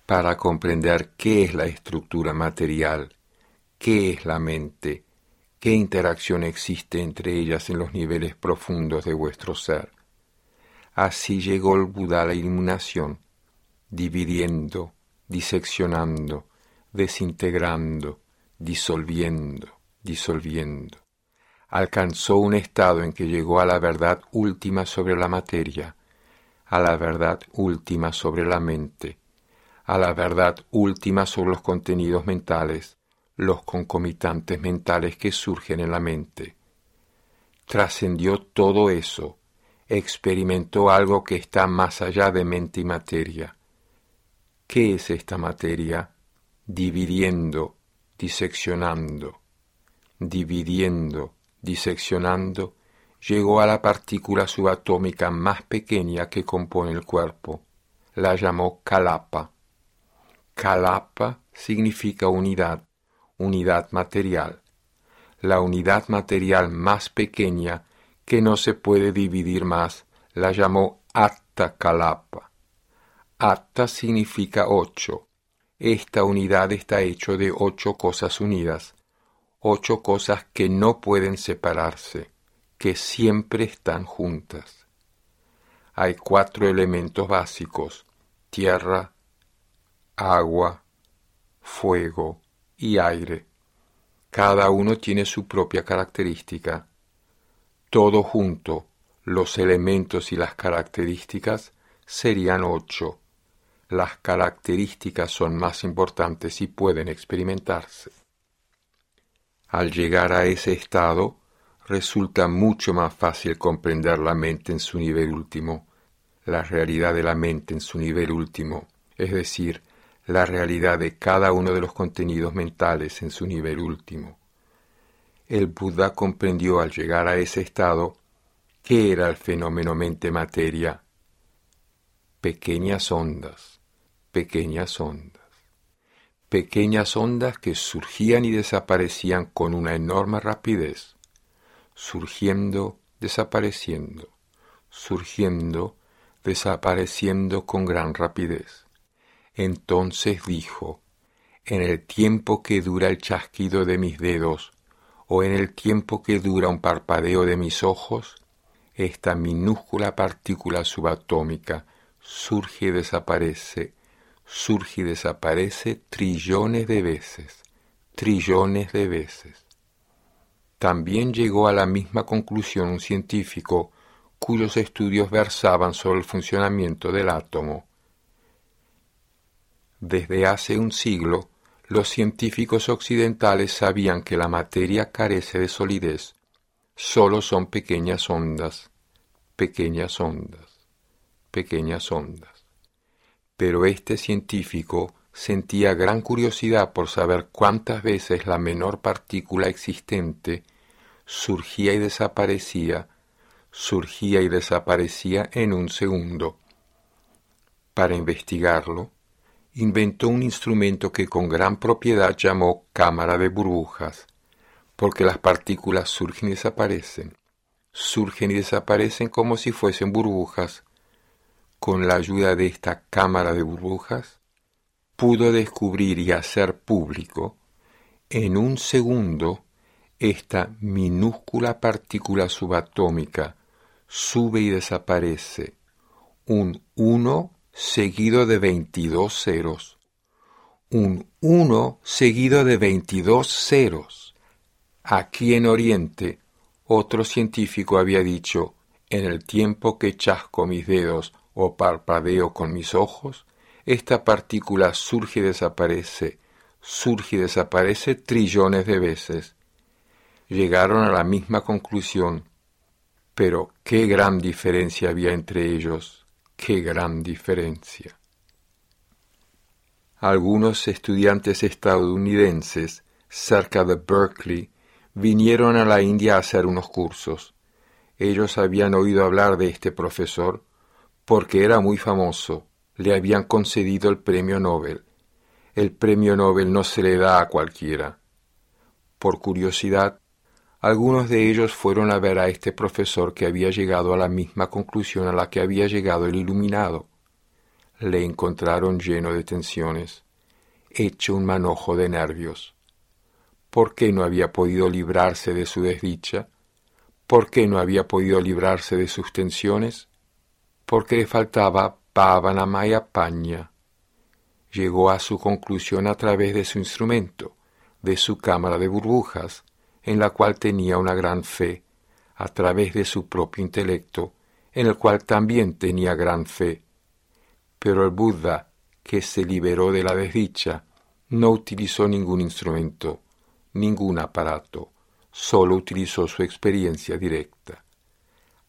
para comprender qué es la estructura material, qué es la mente, qué interacción existe entre ellas en los niveles profundos de vuestro ser. Así llegó el Buda a la iluminación, dividiendo, diseccionando, desintegrando, disolviendo, disolviendo. Alcanzó un estado en que llegó a la verdad última sobre la materia, a la verdad última sobre la mente, a la verdad última sobre los contenidos mentales, los concomitantes mentales que surgen en la mente. Trascendió todo eso, experimentó algo que está más allá de mente y materia. ¿Qué es esta materia? Dividiendo, diseccionando, dividiendo, diseccionando, llegó a la partícula subatómica más pequeña que compone el cuerpo. La llamó Kalapa Kalapa significa unidad, unidad material. La unidad material más pequeña que no se puede dividir más la llamó Atta Kalapa. Atta significa ocho. Esta unidad está hecho de ocho cosas unidas, ocho cosas que no pueden separarse, que siempre están juntas. Hay cuatro elementos básicos, tierra, agua, fuego y aire. Cada uno tiene su propia característica. Todo junto, los elementos y las características serían ocho. Las características son más importantes y pueden experimentarse. Al llegar a ese estado, resulta mucho más fácil comprender la mente en su nivel último, la realidad de la mente en su nivel último, es decir, la realidad de cada uno de los contenidos mentales en su nivel último. El Buda comprendió al llegar a ese estado qué era el fenómeno mente-materia. Pequeñas ondas, pequeñas ondas, pequeñas ondas que surgían y desaparecían con una enorme rapidez, surgiendo, desapareciendo, surgiendo, desapareciendo con gran rapidez Entonces dijo, en el tiempo que dura el chasquido de mis dedos, o en el tiempo que dura un parpadeo de mis ojos, esta minúscula partícula subatómica surge y desaparece, surge y desaparece trillones de veces, trillones de veces. También llegó a la misma conclusión un científico cuyos estudios versaban sobre el funcionamiento del átomo. Desde hace un siglo, los científicos occidentales sabían que la materia carece de solidez, solo son pequeñas ondas, pequeñas ondas, pequeñas ondas. Pero este científico sentía gran curiosidad por saber cuántas veces la menor partícula existente surgía y desaparecía, surgía y desaparecía en un segundo. Para investigarlo, inventó un instrumento que con gran propiedad llamó cámara de burbujas, porque las partículas surgen y desaparecen, surgen y desaparecen como si fuesen burbujas. Con la ayuda de esta cámara de burbujas, pudo descubrir y hacer público en un segundo esta minúscula partícula subatómica sube y desaparece, un uno seguido de 22 ceros, un 1 seguido de 22 ceros. Aquí en Oriente, otro científico había dicho, en el tiempo que chasco mis dedos o parpadeo con mis ojos, esta partícula surge y desaparece, surge y desaparece trillones de veces. Llegaron a la misma conclusión, pero qué gran diferencia había entre ellos. Qué gran diferencia. Algunos estudiantes estadounidenses cerca de Berkeley vinieron a la India a hacer unos cursos. Ellos habían oído hablar de este profesor porque era muy famoso, le habían concedido el premio Nobel. El premio Nobel no se le da a cualquiera. Por curiosidad, algunos de ellos fueron a ver a este profesor que había llegado a la misma conclusión a la que había llegado el iluminado. Le encontraron lleno de tensiones, hecho un manojo de nervios. ¿Por qué no había podido librarse de su desdicha? ¿Por qué no había podido librarse de sus tensiones? Porque le faltaba Pavanamaya Paña. Llegó a su conclusión a través de su instrumento, de su cámara de burbujas, en la cual tenía una gran fe, a través de su propio intelecto, en el cual también tenía gran fe. Pero el Buda, que se liberó de la desdicha, no utilizó ningún instrumento, ningún aparato, solo utilizó su experiencia directa.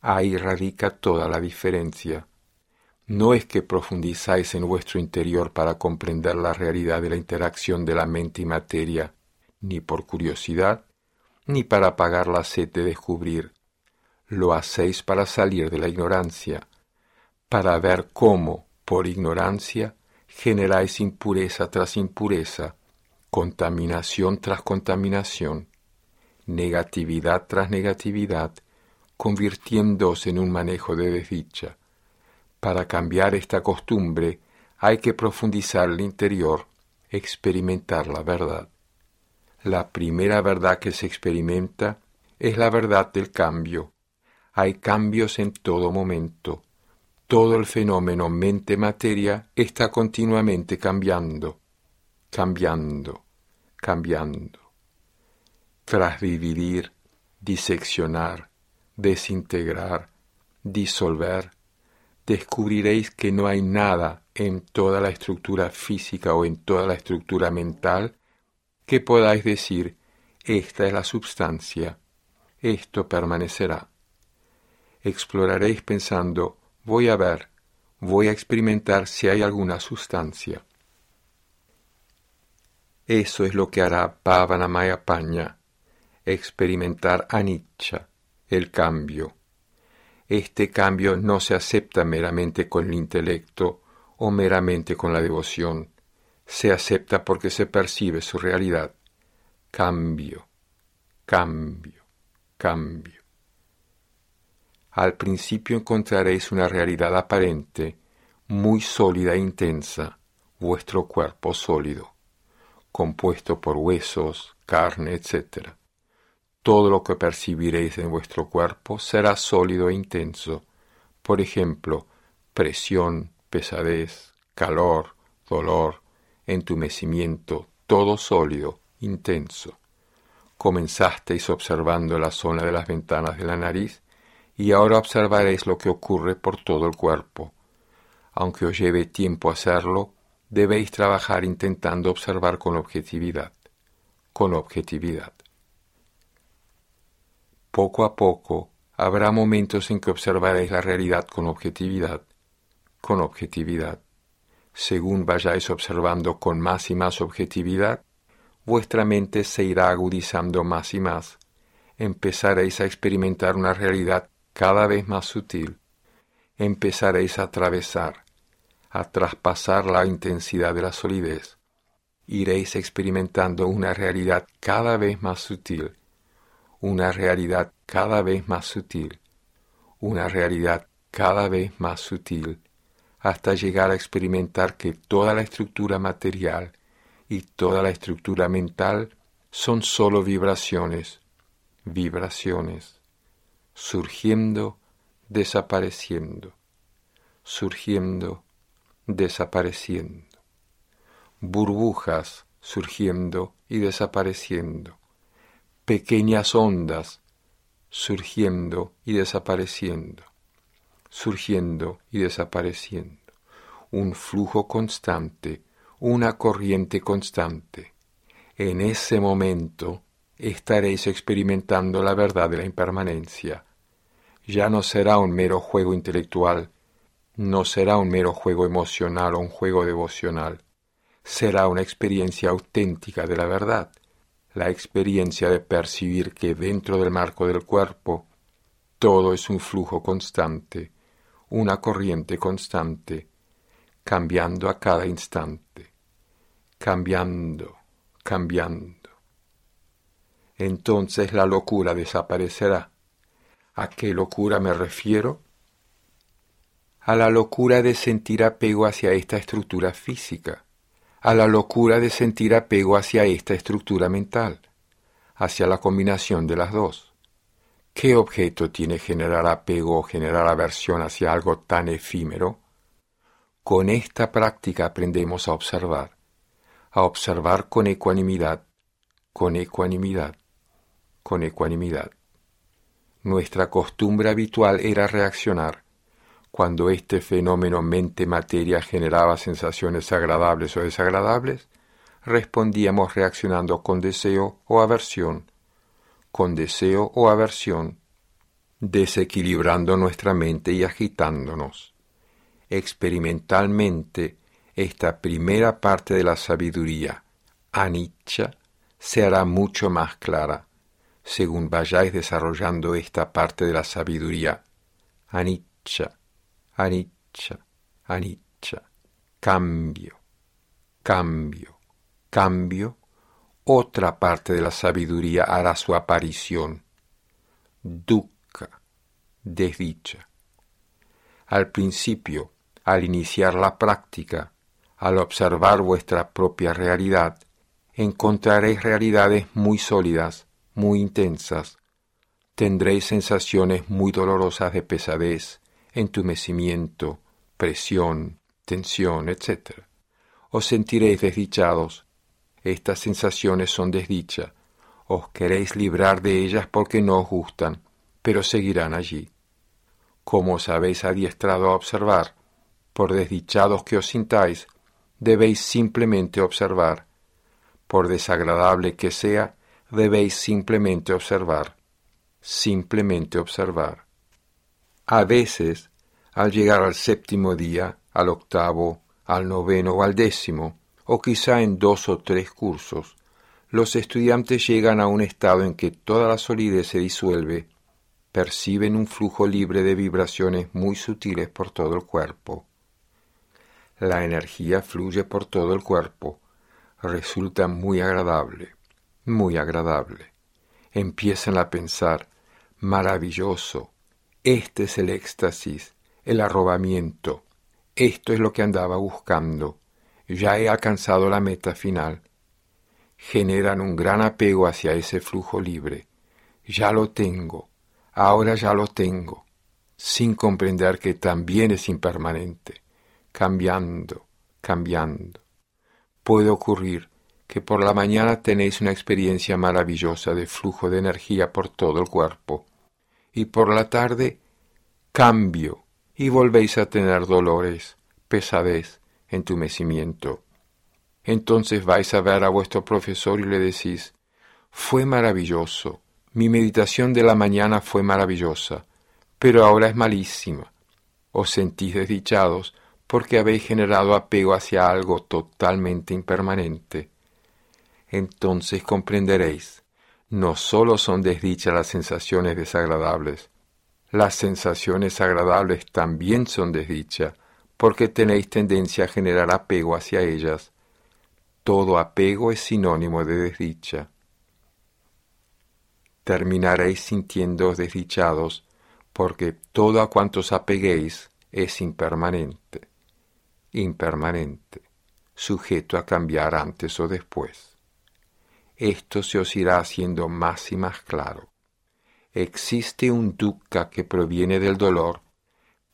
Ahí radica toda la diferencia. No es que profundizáis en vuestro interior para comprender la realidad de la interacción de la mente y materia, ni por curiosidad, ni para pagar la sed de descubrir. Lo hacéis para salir de la ignorancia, para ver cómo, por ignorancia, generáis impureza tras impureza, contaminación tras contaminación, negatividad tras negatividad, convirtiéndose en un manejo de desdicha. Para cambiar esta costumbre hay que profundizar el interior, experimentar la verdad. La primera verdad que se experimenta es la verdad del cambio. Hay cambios en todo momento. Todo el fenómeno mente-materia está continuamente cambiando, cambiando, cambiando. Tras dividir, diseccionar, desintegrar, disolver, descubriréis que no hay nada en toda la estructura física o en toda la estructura mental que podáis decir, esta es la substancia, esto permanecerá. Exploraréis pensando, voy a ver, voy a experimentar si hay alguna sustancia. Eso es lo que hará Pavanamaya Paña, experimentar anicca, el cambio. Este cambio no se acepta meramente con el intelecto o meramente con la devoción se acepta porque se percibe su realidad. Cambio, cambio, cambio. Al principio encontraréis una realidad aparente, muy sólida e intensa, vuestro cuerpo sólido, compuesto por huesos, carne, etc. Todo lo que percibiréis en vuestro cuerpo será sólido e intenso. Por ejemplo, presión, pesadez, calor, dolor, entumecimiento, todo sólido, intenso. Comenzasteis observando la zona de las ventanas de la nariz y ahora observaréis lo que ocurre por todo el cuerpo. Aunque os lleve tiempo hacerlo, debéis trabajar intentando observar con objetividad, con objetividad. Poco a poco habrá momentos en que observaréis la realidad con objetividad, con objetividad. Según vayáis observando con más y más objetividad, vuestra mente se irá agudizando más y más. Empezaréis a experimentar una realidad cada vez más sutil. Empezaréis a atravesar, a traspasar la intensidad de la solidez. Iréis experimentando una realidad cada vez más sutil, una realidad cada vez más sutil, una realidad cada vez más sutil, hasta llegar a experimentar que toda la estructura material y toda la estructura mental son sólo vibraciones, vibraciones, surgiendo, desapareciendo, surgiendo, desapareciendo, burbujas surgiendo y desapareciendo, pequeñas ondas surgiendo y desapareciendo, surgiendo y desapareciendo, un flujo constante, una corriente constante. En ese momento estaréis experimentando la verdad de la impermanencia. Ya no será un mero juego intelectual, no será un mero juego emocional o un juego devocional, será una experiencia auténtica de la verdad, la experiencia de percibir que dentro del marco del cuerpo todo es un flujo constante, una corriente constante, cambiando a cada instante, cambiando, cambiando. Entonces la locura desaparecerá. ¿A qué locura me refiero? A la locura de sentir apego hacia esta estructura física, a la locura de sentir apego hacia esta estructura mental, hacia la combinación de las dos. ¿Qué objeto tiene generar apego o generar aversión hacia algo tan efímero? Con esta práctica aprendemos a observar, a observar con ecuanimidad, con ecuanimidad, con ecuanimidad. Nuestra costumbre habitual era reaccionar cuando este fenómeno mente-materia generaba sensaciones agradables o desagradables, respondíamos reaccionando con deseo o aversión, con deseo o aversión, desequilibrando nuestra mente y agitándonos. Experimentalmente, esta primera parte de la sabiduría, anicca, se hará mucho más clara según vayáis desarrollando esta parte de la sabiduría. Anicca, anicca, anicca, cambio, cambio, cambio, otra parte de la sabiduría hará su aparición. Dukkha, desdicha. Al principio, al iniciar la práctica, al observar vuestra propia realidad, encontraréis realidades muy sólidas muy intensas, tendréis sensaciones muy dolorosas de pesadez, entumecimiento, presión, tensión, etc. Os sentiréis desdichados. Estas sensaciones son desdicha. Os queréis librar de ellas porque no os gustan, pero seguirán allí. Como os habéis adiestrado a observar, por desdichados que os sintáis, debéis simplemente observar. Por desagradable que sea, debéis simplemente observar, simplemente observar. A veces, al llegar al séptimo día, al octavo, al noveno o al décimo, o quizá en dos o tres cursos, los estudiantes llegan a un estado en que toda la solidez se disuelve, perciben un flujo libre de vibraciones muy sutiles por todo el cuerpo. La energía fluye por todo el cuerpo, resulta muy agradable muy agradable. Empiezan a pensar, maravilloso, este es el éxtasis, el arrobamiento, esto es lo que andaba buscando, ya he alcanzado la meta final. Generan un gran apego hacia ese flujo libre. Ya lo tengo, ahora ya lo tengo, sin comprender que también es impermanente, cambiando, cambiando. Puede ocurrir que por la mañana tenéis una experiencia maravillosa de flujo de energía por todo el cuerpo, y por la tarde cambio y volvéis a tener dolores, pesadez, entumecimiento. Entonces vais a ver a vuestro profesor y le decís, fue maravilloso, mi meditación de la mañana fue maravillosa, pero ahora es malísima. Os sentís desdichados porque habéis generado apego hacia algo totalmente impermanente. Entonces comprenderéis, no sólo son desdichas las sensaciones desagradables, las sensaciones agradables también son desdicha, porque tenéis tendencia a generar apego hacia ellas. Todo apego es sinónimo de desdicha. Terminaréis sintiéndoos desdichados, porque todo a cuantos apeguéis es impermanente, impermanente, sujeto a cambiar antes o después. Esto se os irá haciendo más y más claro. Existe un dukkha que proviene del dolor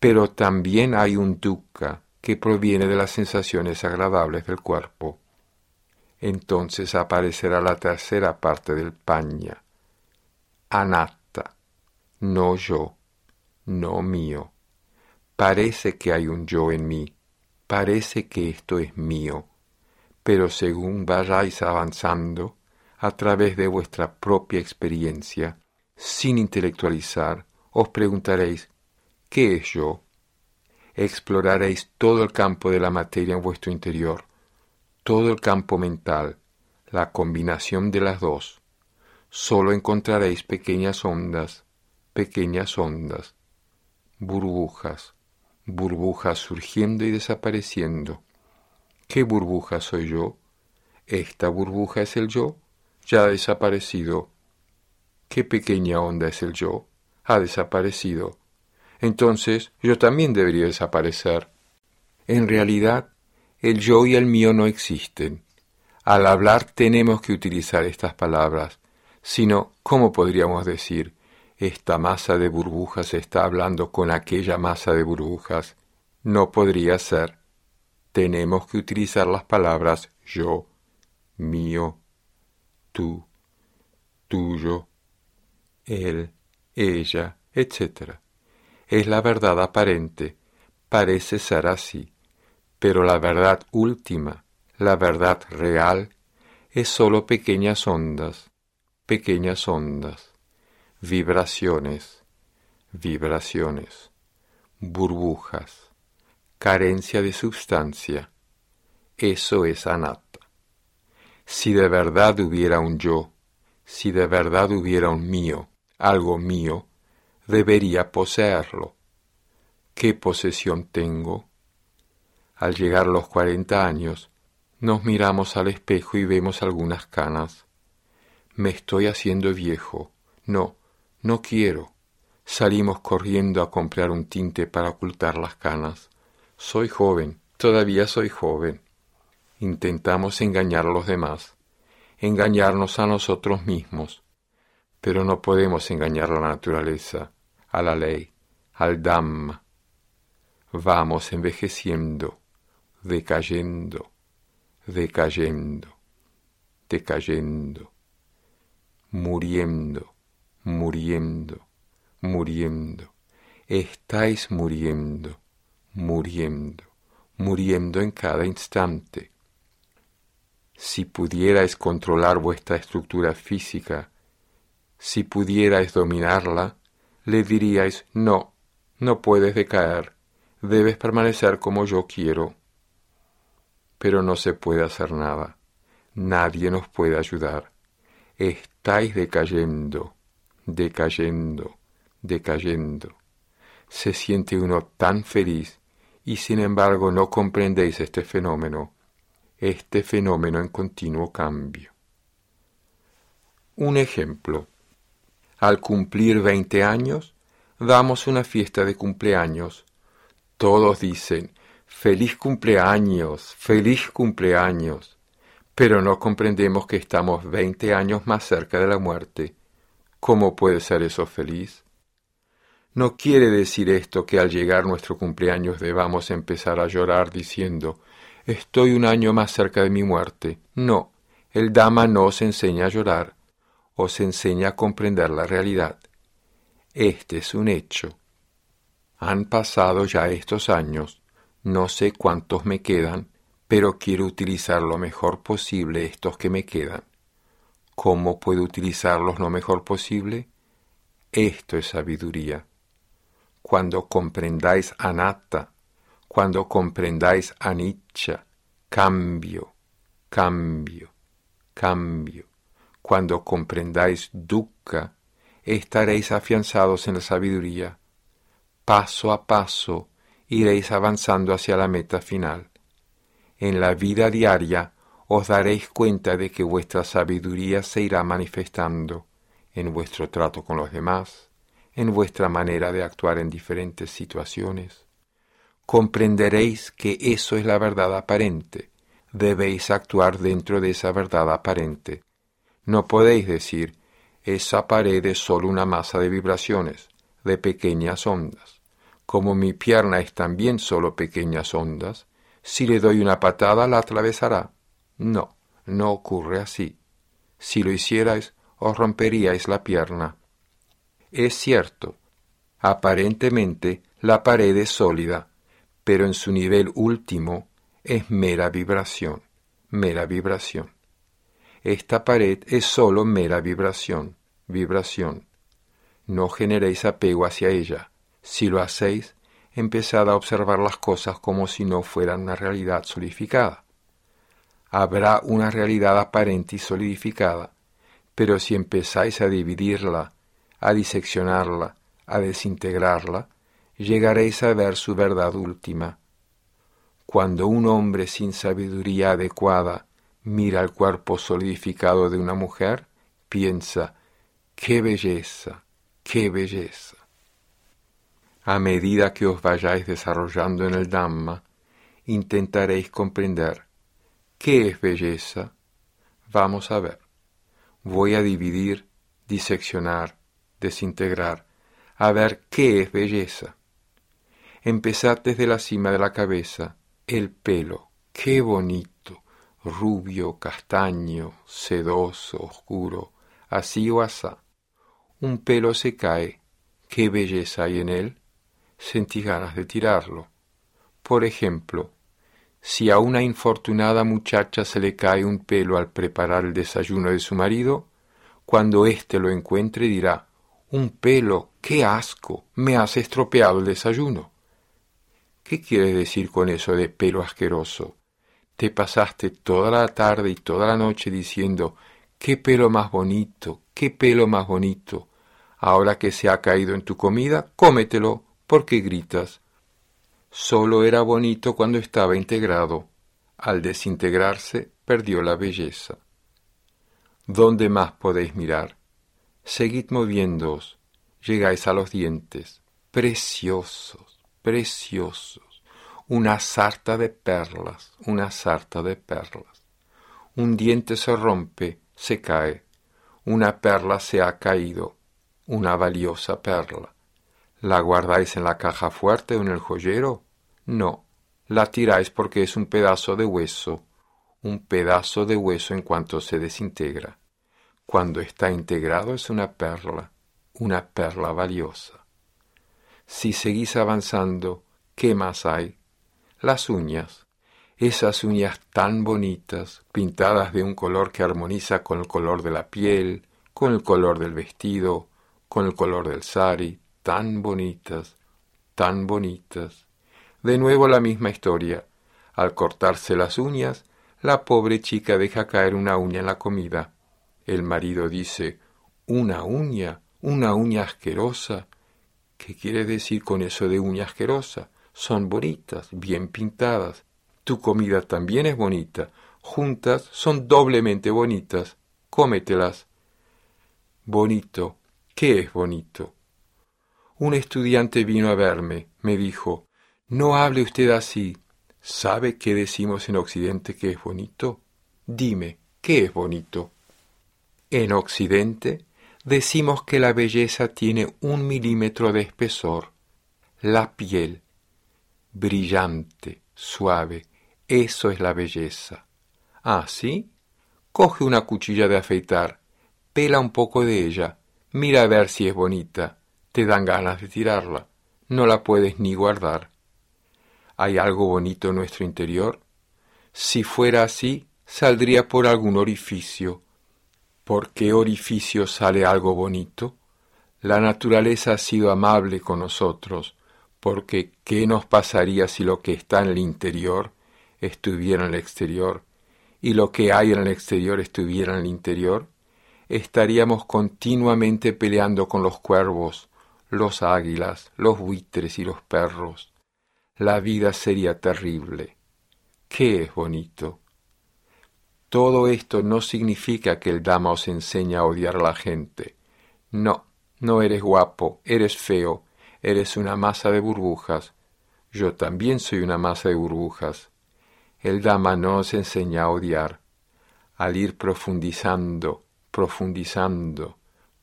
pero también hay un dukkha que proviene de las sensaciones agradables del cuerpo. Entonces aparecerá la tercera parte del paña, anatta, no yo, no mío. Parece que hay un yo en mí, parece que esto es mío, pero según vayáis avanzando a través de vuestra propia experiencia, sin intelectualizar, os preguntaréis ¿Qué es yo? Exploraréis todo el campo de la materia en vuestro interior, todo el campo mental, la combinación de las dos. Solo encontraréis pequeñas ondas, pequeñas ondas, burbujas, burbujas surgiendo y desapareciendo. ¿Qué burbuja soy yo? Esta burbuja es el yo, ya ha desaparecido. ¿Qué pequeña onda es el yo? Ha desaparecido entonces yo también debería desaparecer. En realidad, el yo y el mío no existen. Al hablar tenemos que utilizar estas palabras, sino, ¿cómo podríamos decir? Esta masa de burbujas está hablando con aquella masa de burbujas. No podría ser. Tenemos que utilizar las palabras yo, mío, tú, tuyo, él, ella, etc es la verdad aparente, parece ser así, pero la verdad última, la verdad real, es sólo pequeñas ondas, pequeñas ondas, vibraciones, vibraciones, burbujas, carencia de sustancia. Eso es anatta. Si de verdad hubiera un yo, si de verdad hubiera un mío, algo mío, debería poseerlo. ¿Qué posesión tengo? Al llegar los cuarenta años, nos miramos al espejo y vemos algunas canas. Me estoy haciendo viejo. No, no quiero. Salimos corriendo a comprar un tinte para ocultar las canas. Soy joven, todavía soy joven. Intentamos engañar a los demás, engañarnos a nosotros mismos, pero no podemos engañar a la naturaleza, a la ley, al Dhamma. Vamos envejeciendo, decayendo, decayendo, decayendo, muriendo, muriendo, muriendo. Estáis muriendo, muriendo, muriendo en cada instante. Si pudierais controlar vuestra estructura física, si pudierais dominarla, le diríais, no, no puedes decaer, debes permanecer como yo quiero. Pero no se puede hacer nada, nadie nos puede ayudar. Estáis decayendo, decayendo, decayendo. Se siente uno tan feliz y sin embargo no comprendéis este fenómeno, este fenómeno en continuo cambio. Un ejemplo. Al cumplir veinte años, damos una fiesta de cumpleaños. Todos dicen, feliz cumpleaños, feliz cumpleaños, pero no comprendemos que estamos veinte años más cerca de la muerte. ¿Cómo puede ser eso feliz? No quiere decir esto que al llegar nuestro cumpleaños debamos empezar a llorar diciendo estoy un año más cerca de mi muerte. No, el Dama no os enseña a llorar, os enseña a comprender la realidad. Este es un hecho. Han pasado ya estos años, no sé cuántos me quedan, pero quiero utilizar lo mejor posible estos que me quedan. ¿Cómo puedo utilizarlos lo mejor posible? Esto es sabiduría. Cuando comprendáis anatta, cuando comprendáis anicca, cambio, cambio, cambio, cuando comprendáis dukkha, estaréis afianzados en la sabiduría. Paso a paso iréis avanzando hacia la meta final. En la vida diaria os daréis cuenta de que vuestra sabiduría se irá manifestando en vuestro trato con los demás, en vuestra manera de actuar en diferentes situaciones. Comprenderéis que eso es la verdad aparente. Debéis actuar dentro de esa verdad aparente. No podéis decir, esa pared es solo una masa de vibraciones, de pequeñas ondas. Como mi pierna es también solo pequeñas ondas, si le doy una patada la atravesará. No, no ocurre así. Si lo hicierais, os romperíais la pierna. Es cierto, aparentemente la pared es sólida, pero en su nivel último es mera vibración, mera vibración. Esta pared es sólo mera vibración, vibración. No generéis apego hacia ella. Si lo hacéis, empezad a observar las cosas como si no fueran una realidad solidificada. Habrá una realidad aparente y solidificada, pero si empezáis a dividirla, a diseccionarla, a desintegrarla, llegaréis a ver su verdad última. Cuando un hombre sin sabiduría adecuada mira el cuerpo solidificado de una mujer, piensa, qué belleza, qué belleza. A medida que os vayáis desarrollando en el Dhamma, intentaréis comprender qué es belleza. Vamos a ver. Voy a dividir, diseccionar, desintegrar, a ver qué es belleza. Empezad desde la cima de la cabeza, el pelo, qué bonito, rubio, castaño, sedoso, oscuro, así o asá. Un pelo se cae, qué belleza hay en él sentí ganas de tirarlo. Por ejemplo, si a una infortunada muchacha se le cae un pelo al preparar el desayuno de su marido, cuando éste lo encuentre dirá Un pelo, qué asco, me has estropeado el desayuno. ¿Qué quieres decir con eso de pelo asqueroso? Te pasaste toda la tarde y toda la noche diciendo qué pelo más bonito, qué pelo más bonito. Ahora que se ha caído en tu comida, cómetelo ¿Por qué gritas? Solo era bonito cuando estaba integrado. Al desintegrarse, perdió la belleza. ¿Dónde más podéis mirar? Seguid moviéndoos. Llegáis a los dientes. Preciosos, preciosos. Una sarta de perlas, una sarta de perlas. Un diente se rompe, se cae. Una perla se ha caído, una valiosa perla. ¿La guardáis en la caja fuerte o en el joyero? No, la tiráis porque es un pedazo de hueso, un pedazo de hueso en cuanto se desintegra. Cuando está integrado es una perla, una perla valiosa. Si seguís avanzando, ¿qué más hay? Las uñas, esas uñas tan bonitas, pintadas de un color que armoniza con el color de la piel, con el color del vestido, con el color del sari, tan bonitas, tan bonitas. De nuevo la misma historia. Al cortarse las uñas, la pobre chica deja caer una uña en la comida. El marido dice ¿Una uña? ¿Una uña asquerosa? ¿Qué quiere decir con eso de uña asquerosa? Son bonitas, bien pintadas. Tu comida también es bonita. Juntas son doblemente bonitas. Cómetelas. Bonito. ¿Qué es bonito? Un estudiante vino a verme, me dijo, no hable usted así, ¿Sabe qué decimos en Occidente que es bonito? Dime, ¿qué es bonito? En Occidente decimos que la belleza tiene un milímetro de espesor, la piel, brillante, suave, eso es la belleza. Ah, ¿sí? Coge una cuchilla de afeitar, pela un poco de ella, mira a ver si es bonita, te dan ganas de tirarla, no la puedes ni guardar. ¿Hay algo bonito en nuestro interior? Si fuera así, saldría por algún orificio. ¿Por qué orificio sale algo bonito? La naturaleza ha sido amable con nosotros, porque ¿qué nos pasaría si lo que está en el interior estuviera en el exterior y lo que hay en el exterior estuviera en el interior? Estaríamos continuamente peleando con los cuervos, los águilas, los buitres y los perros la vida sería terrible. ¿Qué es bonito? Todo esto no significa que el Dama os enseña a odiar a la gente. No, no eres guapo, eres feo, eres una masa de burbujas. Yo también soy una masa de burbujas. El Dama no os enseña a odiar. Al ir profundizando, profundizando,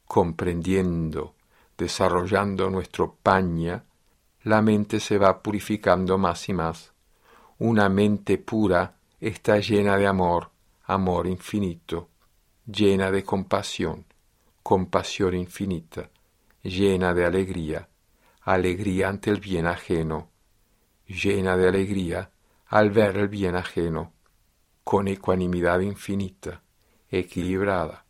comprendiendo, desarrollando nuestro paña, la mente se va purificando más y más. Una mente pura está llena de amor, amor infinito, llena de compasión, compasión infinita, llena de alegría, alegría ante el bien ajeno, llena de alegría al ver el bien ajeno, con ecuanimidad infinita, equilibrada.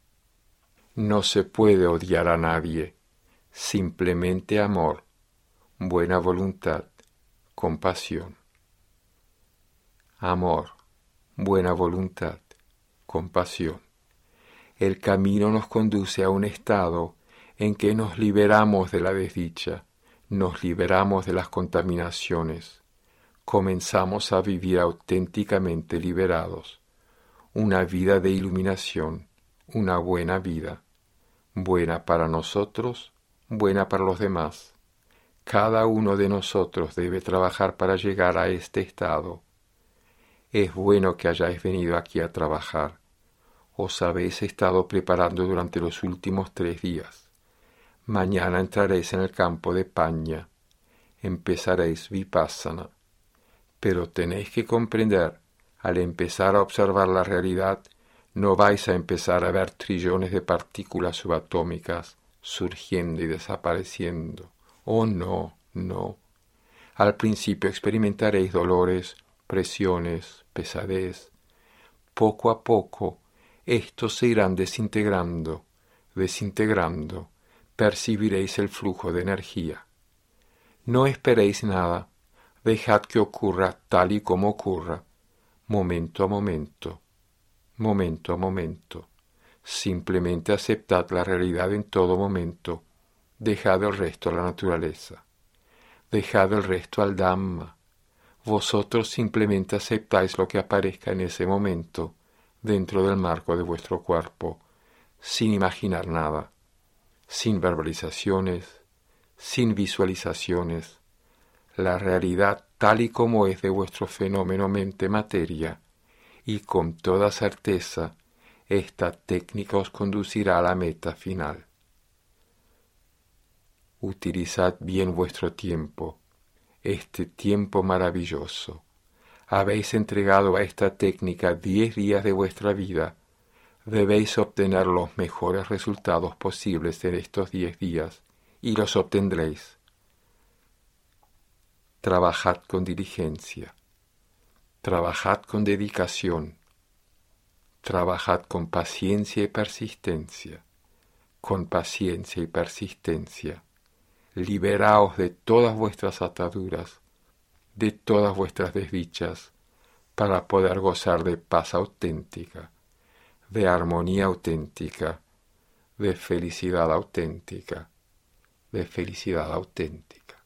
No se puede odiar a nadie, simplemente amor buena voluntad, compasión. Amor, buena voluntad, compasión. El camino nos conduce a un estado en que nos liberamos de la desdicha, nos liberamos de las contaminaciones, comenzamos a vivir auténticamente liberados, una vida de iluminación, una buena vida, buena para nosotros, buena para los demás cada uno de nosotros debe trabajar para llegar a este estado. Es bueno que hayáis venido aquí a trabajar. Os habéis estado preparando durante los últimos tres días. Mañana entraréis en el campo de Paña. Empezaréis vipassana. Pero tenéis que comprender, al empezar a observar la realidad, no vais a empezar a ver trillones de partículas subatómicas surgiendo y desapareciendo Oh no, no. Al principio experimentaréis dolores, presiones, pesadez. Poco a poco estos se irán desintegrando, desintegrando, percibiréis el flujo de energía. No esperéis nada, dejad que ocurra tal y como ocurra, momento a momento, momento a momento. Simplemente aceptad la realidad en todo momento dejad el resto a la naturaleza, dejad el resto al Dhamma. Vosotros simplemente aceptáis lo que aparezca en ese momento dentro del marco de vuestro cuerpo, sin imaginar nada, sin verbalizaciones, sin visualizaciones, la realidad tal y como es de vuestro fenómeno mente-materia, y con toda certeza esta técnica os conducirá a la meta final. Utilizad bien vuestro tiempo, este tiempo maravilloso. Habéis entregado a esta técnica diez días de vuestra vida. Debéis obtener los mejores resultados posibles en estos diez días y los obtendréis. Trabajad con diligencia. Trabajad con dedicación. Trabajad con paciencia y persistencia. Con paciencia y persistencia liberaos de todas vuestras ataduras, de todas vuestras desdichas, para poder gozar de paz auténtica, de armonía auténtica, de felicidad auténtica, de felicidad auténtica.